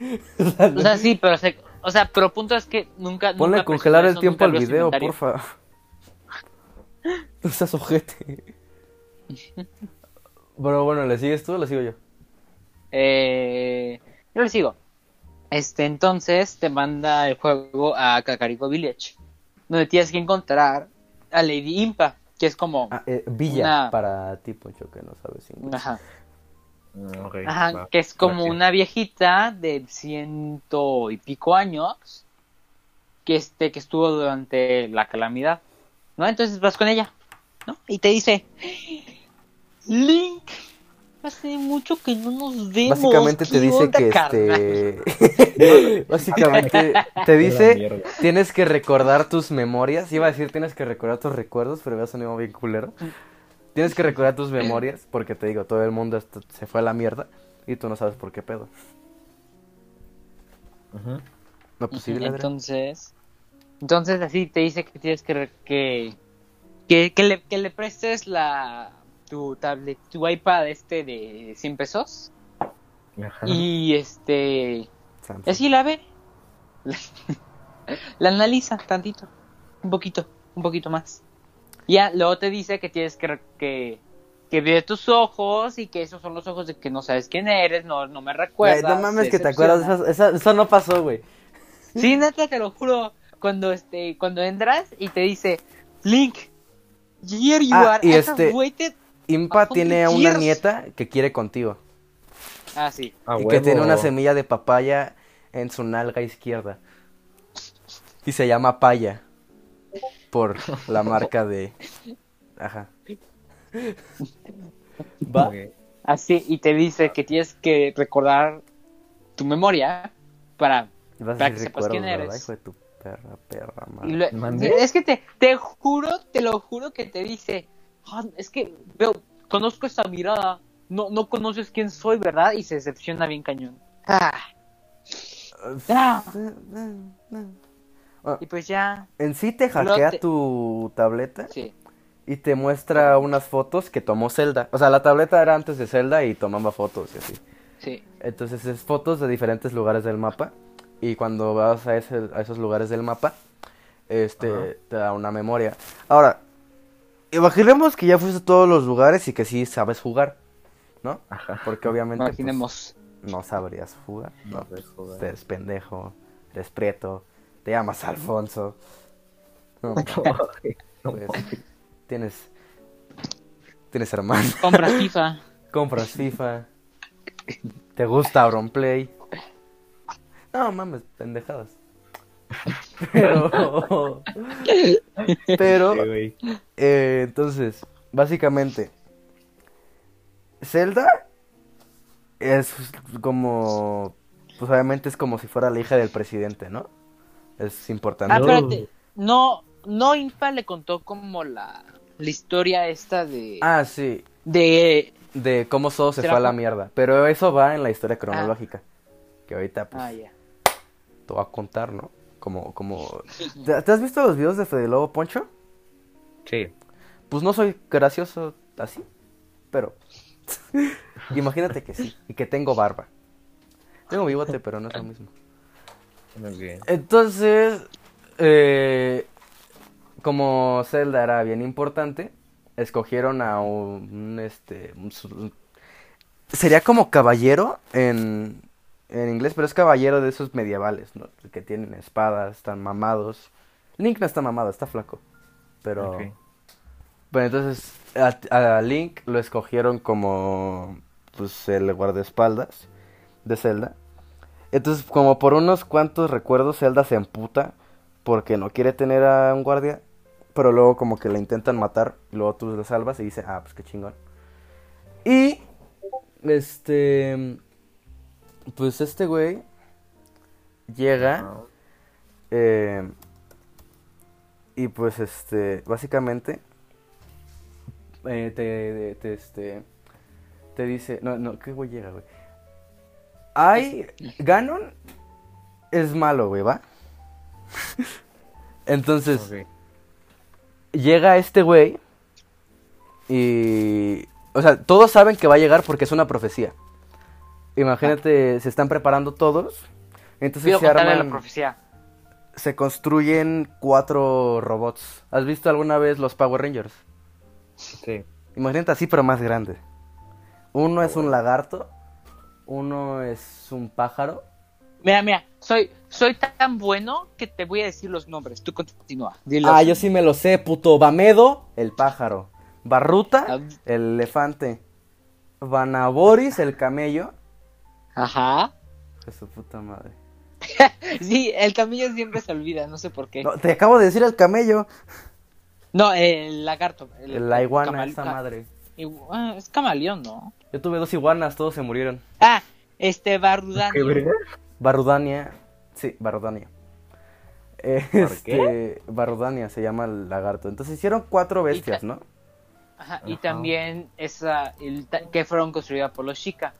A: (laughs)
B: O sea, sí, pero se, o sea, pero punto es que nunca
A: Ponle
B: nunca
A: congelar el
B: eso,
A: tiempo al video,
B: inventario.
A: porfa. (laughs) No seas ojete. (laughs) Pero bueno, ¿le sigues tú o le sigo yo?
B: Eh, yo le sigo. Este, entonces te manda el juego a Kakariko Village, donde tienes que encontrar a Lady Impa, que es como,
A: Ah, eh, Villa,
B: Una-
A: para ti, Poncho, que no sabes inglés.
B: ajá,
C: Mm,
B: ajá,
C: va.
B: que es como
C: Gracias.
B: una viejita de ciento y pico años, que este, que estuvo durante la calamidad, ¿no? Entonces vas con ella, ¿no? Y te dice, Link, hace mucho que no nos vemos.
A: Básicamente te
B: ¿qué
A: dice
B: onda,
A: que
B: carnal?"
A: este. (laughs) Básicamente te dice: tienes que recordar tus memorias. Iba a decir tienes que recordar tus recuerdos, pero me ha sonado bien culero. Tienes que recordar tus memorias, porque te digo, todo el mundo se fue a la mierda. y tú no sabes por qué pedo.
C: Ujú.
A: No, pues.
B: Entonces, entonces así te dice que tienes que re- que, que, que le, que le prestes la tu tablet, tu iPad este de 100 pesos
C: Ajá.
B: y este
A: Samsung.
B: así la ve, (laughs) la analiza tantito, un poquito, un poquito más. Ya luego te dice que tienes que que que ve tus ojos y que esos son los ojos de que no sabes quién eres, no, no me
A: Güey,
B: recuerdas.
A: no mames que te acuerdas, eso, eso, eso no pasó, güey.
B: Sí, neta, te lo juro. Cuando este, cuando entras y te dice Link, here you
A: Ah,
B: are. I have
A: este-
B: waited
A: Impa tiene una nieta que quiere contigo.
B: Ah, sí.
C: A
A: y que tiene una semilla de papaya en su nalga izquierda. Y se llama Paya. Por la marca de. Ajá. (laughs) Va.
B: Así, y te dice que tienes que recordar tu memoria para.
A: Vas
B: Para que sepas quién
A: ¿verdad?
B: eres.
A: Hijo de tu perra, perra, madre.
B: es que te, te juro, te lo juro que te dice. "Ah, es que veo, conozco esa mirada. No, no conoces quién soy, ¿verdad? Y se decepciona bien cañón. Ah, ah.
A: Ah,
B: Y pues ya.
A: En sí te hackea
B: te-
A: tu tableta
B: Sí.
A: y te muestra unas fotos que tomó Zelda. O sea, la tableta era antes de Zelda y tomaba fotos y así.
B: Sí.
A: Entonces es fotos de diferentes lugares del mapa. Y cuando vas a, ese- a esos lugares del mapa, este
C: Ajá.
A: te da una memoria. Ahora, imaginemos que ya fuiste a todos los lugares y que sí sabes jugar, ¿no?
C: Ajá.
A: Porque obviamente pues,
B: Imaginemos.
A: no sabrías jugar.
C: No
A: No,
C: sabes jugar.
A: pues, eres pendejo, eres prieto, te llamas Alfonso. No, (laughs)
C: No,
A: pues, tienes, tienes hermano.
B: Compra (laughs) FIFA.
A: Compras FIFA. ¿Te gusta Auronplay? No mames, pendejadas. (laughs) Pero. Pero.
C: Sí,
A: eh, entonces, básicamente. Zelda es como. Pues obviamente es como si fuera la hija del presidente, ¿no? Es importante.
B: Ah,
C: No.
B: espérate. No, no Infa le contó como la, la historia esta de...
A: Ah, sí.
B: De...
A: De cómo todo se
B: ¿Será
A: fue a la mierda. Pero eso va en la historia cronológica. Que ahorita, pues.
B: Ah, ya.
A: te voy a contar, ¿no? Como, como... (laughs) ¿Te, te has visto los videos de Fede Lobo Poncho?
C: Sí.
A: Pues no soy gracioso así, pero... (laughs) Imagínate que sí, y que tengo barba. Tengo bigote, pero no es lo mismo.
C: Muy bien.
A: Entonces, eh, como Zelda era bien importante, escogieron a un, este, un sería como caballero en, en inglés, pero es caballero de esos medievales, ¿no? Que tienen espadas, están mamados. Link no está mamado, está flaco, pero...
C: Ok.
A: Bueno, entonces a, a Link lo escogieron como pues el guardaespaldas de Zelda. Entonces, como por unos cuantos recuerdos, Zelda se emputa porque no quiere tener a un guardia, pero luego como que le intentan matar y luego tú lo salvas y dice, ah, pues qué chingón. Y este pues este güey llega eh, y pues este, básicamente eh, te, te, este, te dice, no, no, ¿qué güey llega, güey? Hay, Ganon es malo, güey, ¿va? (laughs) Entonces, llega este güey y... O sea, todos saben que va a llegar porque es una profecía. Imagínate, se están preparando todos. Entonces
B: Pido
A: se
B: contarle la
A: arman
B: profecía.
A: se construyen cuatro robots. ¿Has visto alguna vez los Power Rangers?
C: Sí.
A: Imagínate así, pero más grande. Uno es un lagarto, uno es un pájaro.
B: Mira, mira, soy, soy tan bueno que te voy a decir los nombres. Tú continúa. Dilos.
A: Ah, yo sí me lo sé, puto. Bamedo, el pájaro. Barruta,
B: Ah.
A: el elefante. Vanaboris, el camello.
B: Ajá.
A: De su puta madre. (laughs)
B: Sí, el camello siempre se olvida, no sé por qué.
A: No, te acabo de decir el camello.
B: No, el lagarto.
A: La iguana,
B: camal-
A: esa madre.
B: ah, es camaleón, ¿no?
A: Yo tuve dos iguanas, todos se murieron.
B: Ah, este Barudani.
C: ¿Qué verga?
A: Barudania. Sí, Barudania. Eh,
C: ¿Por
A: este, Barudania se llama el lagarto. Entonces hicieron cuatro bestias, ¿no?
B: Ajá, y
C: Ajá.
B: también esa el ta- que fueron construidas por los Chica.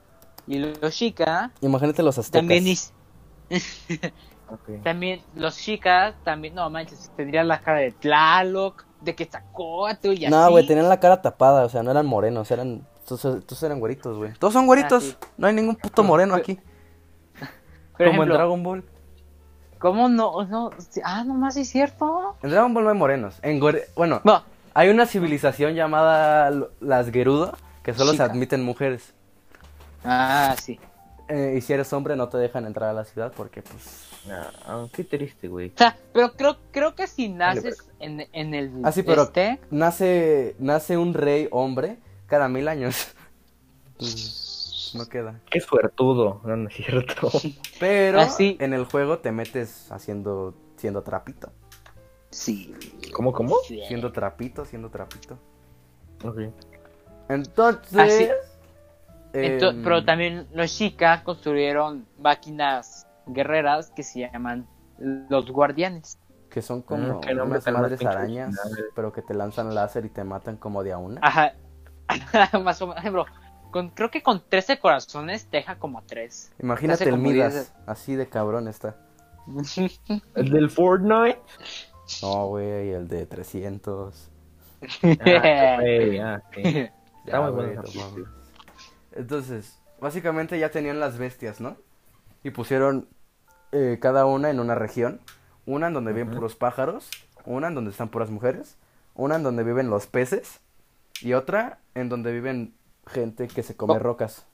B: Y los Chica
A: Imagínate los aztecas.
B: también is- (laughs) también los chicas también no manches tendrían la cara de Tlaloc de Quetzalcóatl y así
A: No, güey, tenían la cara tapada, o sea, no eran morenos, eran... Todos, todos eran güeritos, güey. Todos son güeritos,
B: Ah, sí.
A: no hay ningún puto moreno aquí. (laughs)
B: Por
A: como en Dragon Ball.
B: cómo no no ah no más es cierto
A: En Dragon Ball no hay morenos. En Gore- Bueno,
B: no
A: hay una civilización llamada las Gerudo, que solo
B: Chica.
A: se admiten mujeres.
B: Ah sí
A: Eh, y si eres hombre no te dejan entrar a la ciudad porque, pues...
C: Ah, ah, qué triste, güey.
B: o sea pero creo creo que si naces en, en el
A: Ah, sí, pero
B: este
A: nace, nace un rey hombre cada mil años. Pues, (laughs) no queda.
C: Qué suertudo, no, no es cierto. (laughs)
A: Pero
B: Ah, sí.
A: en el juego te metes haciendo, siendo trapito.
B: sí
C: ¿Cómo, cómo?
A: Siendo trapito, siendo trapito.
C: Ok.
A: Entonces...
B: Ah,
A: em,
B: pero también los chicas construyeron máquinas guerreras que se llaman los guardianes
A: Que son como
C: Mm, qué nombre
A: unas madres arañas, pero que te lanzan láser y te matan como de a una.
B: Ajá. (laughs) Más o menos, bro. Con, creo que con 13 corazones te deja como 3.
A: Imagínate el Midas,
B: diez-
A: así de cabrón está. (laughs)
C: ¿El del Fortnite?
A: No, güey, el de 300.
C: Ah, güey, ah, sí. (laughs)
A: Ya,
C: Está muy bueno.
A: Entonces, básicamente ya tenían las bestias, ¿no? Y pusieron eh, cada una en una región. Una en donde viven puros pájaros, una en donde están puras mujeres, una en donde viven los peces y otra en donde viven gente que se come
B: Oh.
A: rocas.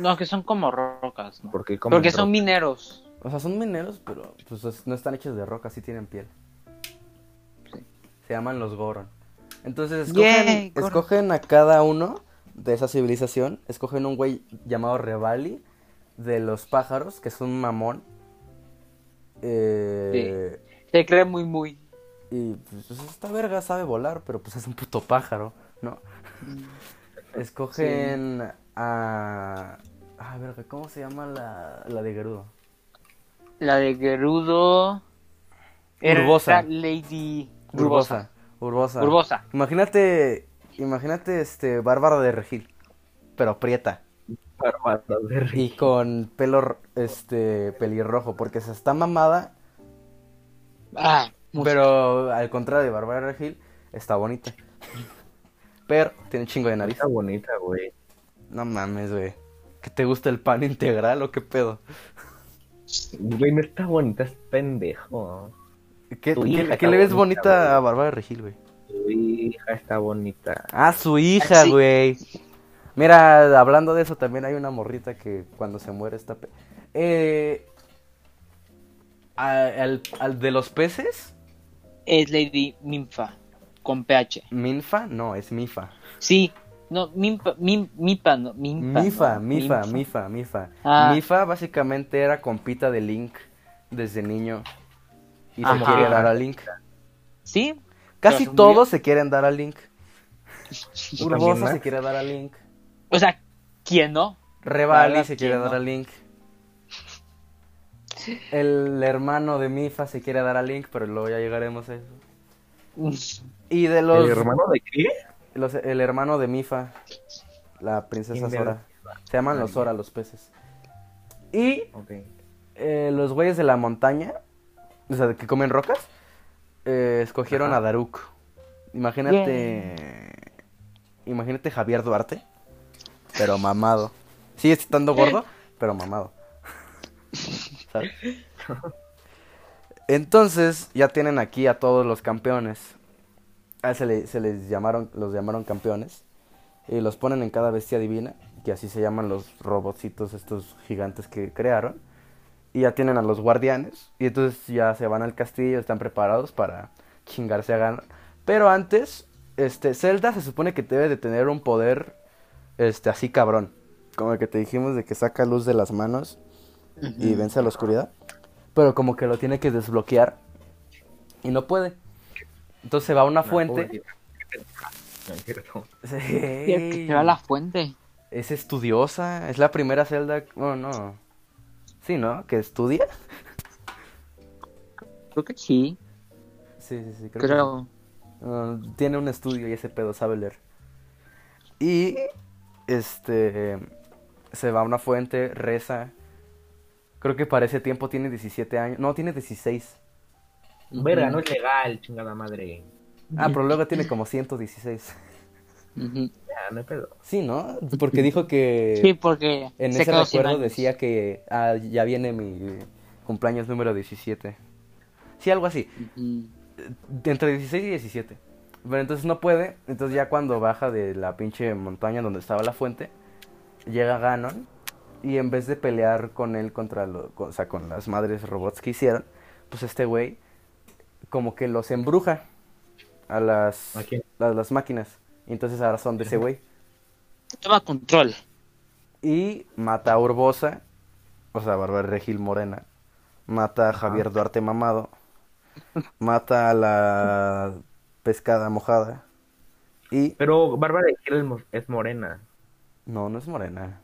B: No, que son como rocas, ¿no?
C: Porque, comen
B: Porque son mineros.
A: O sea, son mineros, pero pues es- no están hechos de roca, sí tienen piel. Se llaman los Goron. Entonces escogen, escogen a cada uno de esa civilización. Escogen un güey llamado Revali de los pájaros, que es un mamón. Eh,
B: Se cree muy, muy.
A: Y pues esta verga sabe volar, pero pues es un puto pájaro, ¿no? Escogen a... Ah, verga, ¿cómo se llama la, la de Gerudo?
B: La de Gerudo. Era
A: Urbosa.
B: Lady
A: Urbosa.
B: Urbosa.
A: Urbosa.
B: Urbosa.
A: Imagínate, imagínate este Bárbara de Regil, pero prieta
C: Bárbaro de
A: y
C: Rick.
A: con pelo este pelirrojo, porque se está mamada,
B: Ah,
A: pero al contrario de Bárbara de Regil está bonita. (laughs) Pero tiene un chingo de nariz.
C: Está bonita, güey.
A: No mames, güey. ¿Que te gusta el pan integral o qué pedo?
C: Güey, no está bonita, es pendejo.
A: ¿Qué, qué-
C: hija
A: qué le ves
C: bonita,
A: a Bárbara de Regil, güey?
C: Hija está bonita.
A: Ah, su hija,
B: Sí.
A: güey. Mira, hablando de eso, también hay una morrita que cuando se muere está... pe- Eh, al, al de los peces,
B: Es Lady Minfa. Con PH.
A: Minfa, no, es Mifa.
B: Sí. No, Minfa, Min- Mipa, no. Minfa.
A: Mifa,
B: no,
A: Mifa,
B: Minfa.
A: Mifa, Mifa.
B: Ah.
A: Mifa básicamente era compita de Link desde niño. Y se quiere dar a Link.
B: Sí.
A: Casi todos
B: murió.
A: se quieren dar a Link. (laughs) Urbosa se quiere dar a Link.
B: O sea, ¿quién no?
A: Revali se quiere
B: ¿quién
A: dar a Link. El hermano de Mifa se quiere dar a Link, pero luego ya llegaremos a eso. Y de los,
C: ¿El hermano de qué?
A: los- el hermano de Mifa, la princesa
C: ¿Quién de-
A: Sora. Se llaman los Sora, los peces. Y
C: Ok.
A: eh, los güeyes de la montaña, o sea, que comen rocas, eh, escogieron
C: Ajá.
A: a Daruk. Imagínate. Imagínate Javier Duarte, pero mamado. Sigue estando gordo, pero mamado. (laughs) ¿Sabes? Entonces, ya tienen aquí a todos los campeones. A se, le- se les llamaron, los llamaron campeones. Y los ponen en cada bestia divina, que así se llaman los robotcitos estos gigantes que crearon. Y ya tienen a los guardianes. Y entonces ya se van al castillo, están preparados para chingarse a ganar. Pero antes, este, Zelda se supone que debe de tener un poder, este, así cabrón. Como el que te dijimos de que saca luz de las manos y vence a la oscuridad. Pero como que lo tiene que desbloquear y no puede. Entonces se va a una fuente.
C: No.
A: Sí.
B: Se va a la fuente.
A: Es estudiosa, es la primera Zelda, oh no. Sí, ¿no? Que estudia.
B: Creo que sí.
A: Sí, sí, sí, creo. que. Uh, tiene un estudio y ese pedo sabe leer. Y este se va a una fuente, reza. Creo que para ese tiempo tiene 17 años. No, tiene 16.
C: Verga, no es legal, chingada madre.
A: Ah, pero luego tiene como 116.
C: Ya, no hay pedo.
A: Sí, ¿no? Porque dijo que
B: Sí, porque
A: en
B: se
A: ese recuerdo decía que ah, ya viene mi cumpleaños número 17. Sí, algo así. Entre 16 y 17. Pero entonces no puede. Entonces ya cuando baja de la pinche montaña donde estaba la fuente, llega Ganon. Y en vez de pelear con él contra lo, con- o sea, con las madres robots que hicieron, pues este güey como que los embruja a las,
C: a
A: las máquinas. Y entonces ahora son de ese güey.
B: Toma control.
A: Y mata a Urbosa, o sea, Bárbara Regil Morena. Mata a Javier Duarte Mamado. Mata a la pescada mojada. Y.
C: Pero Bárbara de Gil es mo- es morena.
A: No, no es morena.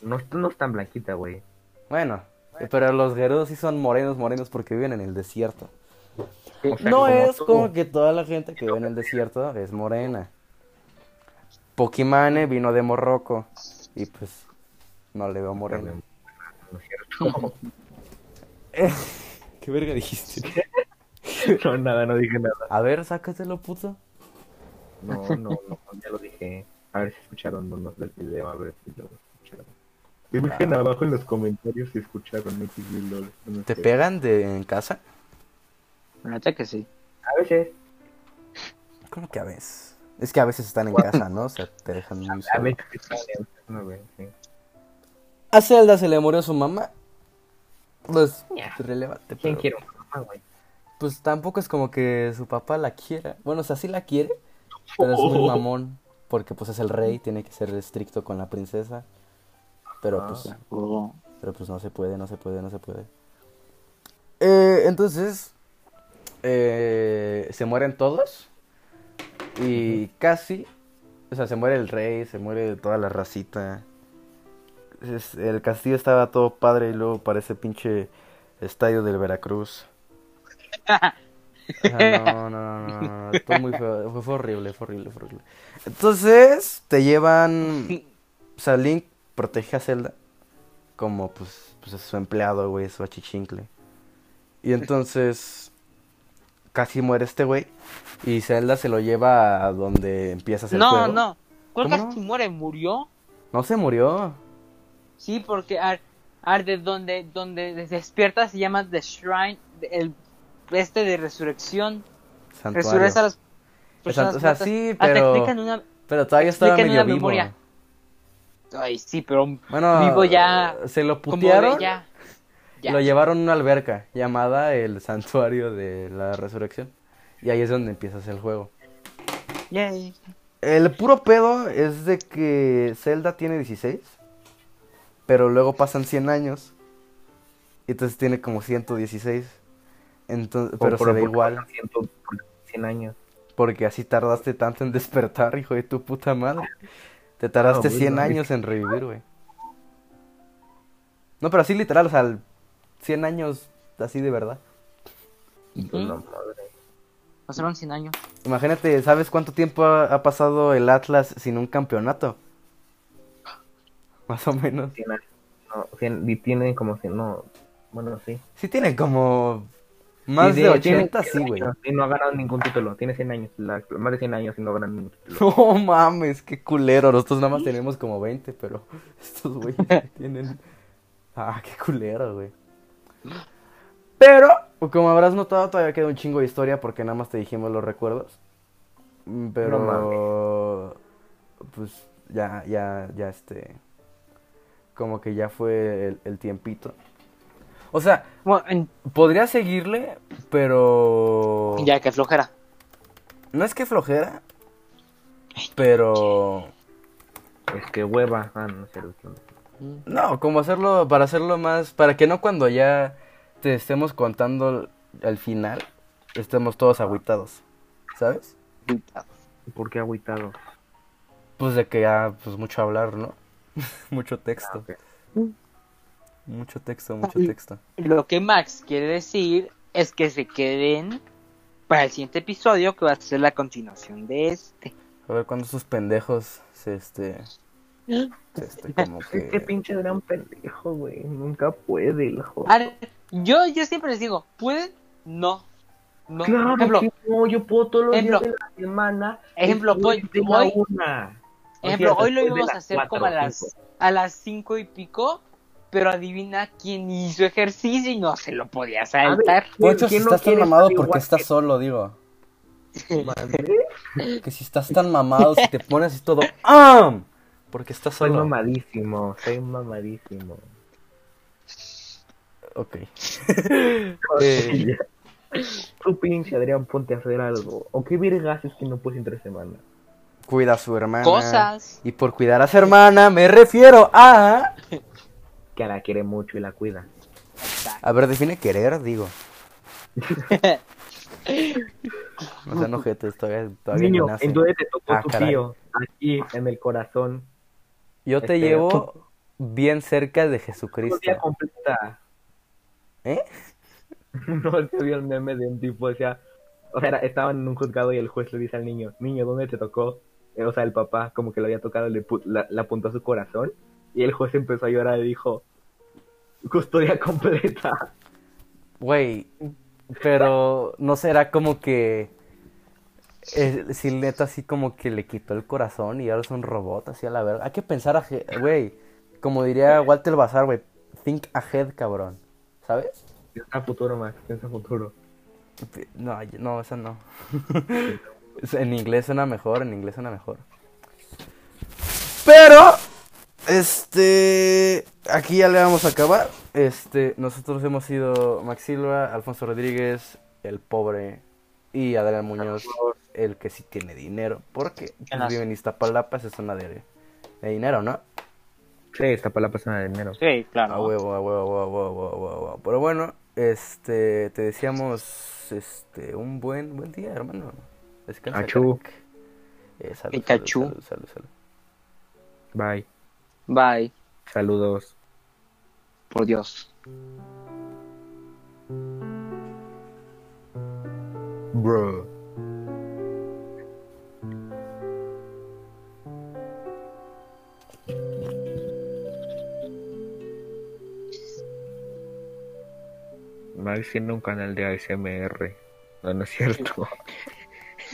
C: No, es- no es tan blanquita, güey.
A: Bueno, pero los Gerudos sí son morenos, morenos porque viven en el desierto.
C: O sea,
A: no
C: como
A: es
C: tú.
A: como que toda la gente que vive en el desierto es morena. Pokimane vino de Morroco. Y pues. No le veo morena.
C: No es cierto. (laughs)
A: ¿Qué verga dijiste? (laughs)
C: No, nada, no dije nada.
A: A ver, sácatelo, puto.
C: No, no, no, ya lo dije. A ver si escucharon los del video, a ver si lo escucharon. Dibujen abajo en los comentarios si escucharon X lol. No
A: ¿Te
C: sé.
A: pegan de en casa?
B: La que sí.
C: A veces,
A: Creo que a veces. Es que a veces están en casa, ¿no? O sea, te dejan muy
C: a
A: solo.
C: veces están en- no, güey, sí.
A: A Zelda se le murió su mamá. Pues,
C: Ya.
A: relevante.
C: ¿Quién
A: pero,
C: quiere un mamá, güey?
A: Pues tampoco es como que su papá la quiera. Bueno, o sea, sí la quiere, pero es muy mamón. Porque pues es el rey, tiene que ser estricto con la princesa. Pero
C: Ah.
A: pues,
B: Oh.
A: pero pues no se puede, no se puede, no se puede. Eh, entonces, eh, se mueren todos. Y casi, o sea, se muere el rey, se muere toda la racita. El castillo estaba todo padre y luego parece pinche estadio del Veracruz. No, no, no, no, no, todo muy feo, fue, fue horrible, fue horrible, fue horrible. Entonces, te llevan, o sea, Link protege a Zelda como, pues, pues es su empleado, güey, su achichincle. Y entonces, casi muere este güey, y Zelda se lo lleva a donde empieza a hacer
B: No,
A: juego.
B: no. ¿Cuál
A: ¿Cómo
B: casi
A: no?
B: muere? ¿Murió?
A: No se murió.
B: Sí, porque ar, ar, de donde, donde despierta se llama The Shrine, el este de resurrección. Resurrece a las personas
A: o sea, sí, pero-
B: una...
A: Pero todavía estaba medio vivo.
B: memoria. Ay, sí, pero
A: Bueno,
B: vivo ya...
A: se lo putearon.
B: ya.
A: Lo llevaron a una alberca llamada el Santuario de la Resurrección. Y ahí es donde empiezas el juego.
B: Yay.
A: El puro pedo es de que Zelda tiene 16, pero luego pasan 100 años. Y entonces tiene como 116. Entonces, pero se ve igual,
C: pasan ciento- 100 años.
A: porque así tardaste tanto en despertar, hijo de tu puta madre. Te tardaste
C: Ah,
A: 100
C: bueno,
A: años en revivir, güey. No, pero así literal, o sea, 100 años así de verdad.
C: Pues no, madre.
B: Pasaron 100 años.
A: Imagínate, ¿sabes cuánto tiempo ha, ha pasado el Atlas sin un campeonato? Más o menos.
C: 100 años. No, 100, y tienen como 100, no. Bueno, sí.
A: Sí tiene como más
C: Sí,
A: de
C: tiene
A: 80,
C: 100
A: sí, güey.
C: Y no ha ganado ningún título. Tiene 100 años. la- más de 100 años y no ha ganado ningún título. (laughs)
A: No mames, qué culero. Nosotros nada más tenemos como 20, pero (laughs) estos güeyes tienen... Ah, qué culero, güey. Pero, como habrás notado, todavía queda un chingo de historia porque nada más te dijimos los recuerdos. Mm, Pero... pues ya, ya, ya este... Como que ya fue el, el tiempito. O sea,
B: Bueno, en-
A: podría seguirle, pero...
B: ya que flojera.
A: No es que flojera, pero...
C: Es que hueva. Ah, no cierto.
A: No, como hacerlo, para hacerlo más, para que no cuando ya te estemos contando el final, estemos todos agüitados, ¿sabes?
C: ¿Por qué agüitado?
A: Pues de que ya, pues mucho hablar, ¿no? (laughs) mucho
C: Ah,
A: texto,
C: ok.
A: mucho texto, mucho texto.
B: Lo que Max quiere decir es que se queden para el siguiente episodio que va a ser la continuación de este.
A: A ver cuándo esos pendejos se, este, Este, como (laughs)
C: Este
A: que...
C: pinche gran pendejo, güey. Nunca puede, el joder.
B: Ahora, yo, yo siempre les digo, ¿pueden? No. No.
C: Claro
B: ejemplo,
C: que no, yo puedo todos los
B: ejemplo.
C: días de la semana.
B: Ejemplo,
C: la
B: voy-
C: una.
B: Ejemplo hoy lo íbamos a hacer como a las,
C: cinco.
B: a las cinco y pico, pero adivina quién hizo ejercicio y no se lo podía saltar.
A: Poncho, si
C: ¿quién no
A: estás tan mamado,
C: estar
A: ¿por qué
C: igual
A: estás
C: que
A: solo, digo? (laughs)
C: Madre,
A: Que si estás tan mamado, si te pones y todo... ¡Ah! (laughs) Porque estás
C: Soy
A: solo.
C: mamadísimo, soy mamadísimo.
A: Ok. (laughs) Eh,
C: Tú pinche Adrián, ponte a hacer algo. ¿O qué vergas es que no puedes entre semana?
A: cuida a su hermana.
B: Cosas.
A: Y por cuidar a su hermana me refiero a...
C: Que la quiere mucho y la cuida.
A: A ver, define querer, digo. O (laughs) sea, no ojetes, todavía, todavía ni
C: Niño. ¿en dónde te tocó
A: Ah,
C: tu
A: caray.
C: tío? Aquí, en el corazón.
A: Yo te
C: Este,
A: llevo bien cerca de Jesucristo.
C: Completa.
A: ¿Eh? (laughs)
C: No, es que vi el meme de un tipo, o sea, o sea, estaban en un juzgado y el juez le dice al niño, niño, ¿dónde te tocó? Eh, O sea, el papá, como que lo había tocado, le, pu- la- le apuntó a su corazón y el juez empezó a llorar y dijo, custodia completa.
A: Güey, pero no será como que... eh, si neta así como que le quitó el corazón y ahora es un robot, así a la verga. Hay que pensar, güey, como diría Walter Bazar, güey, think ahead, cabrón. ¿Sabes?
C: Piensa futuro, Max, piensa futuro.
A: No, no, esa no. (laughs) en inglés suena mejor, en inglés suena mejor. Pero, este, aquí ya le vamos a acabar. Este, nosotros hemos sido Max Silva, Alfonso Rodríguez, el pobre, y Adrián Muñoz, el que sí tiene dinero, porque pues, vive en Iztapalapa, esa zona de, de dinero, ¿no?
C: Sí, está para la persona de dinero.
B: Sí, claro.
A: A huevo, a huevo, a huevo, a huevo, a huevo, a huevo. Pero bueno, este, te deseamos, este, un buen, buen día, hermano. Descansa,
C: Achú.
A: Eh, salud,
B: Pikachu.
A: salud, salud, salud, salud.
C: Bye.
B: Bye.
C: Saludos.
B: Por Dios.
C: Bro. Max tiene un canal de ASMR. No, no es cierto. (laughs)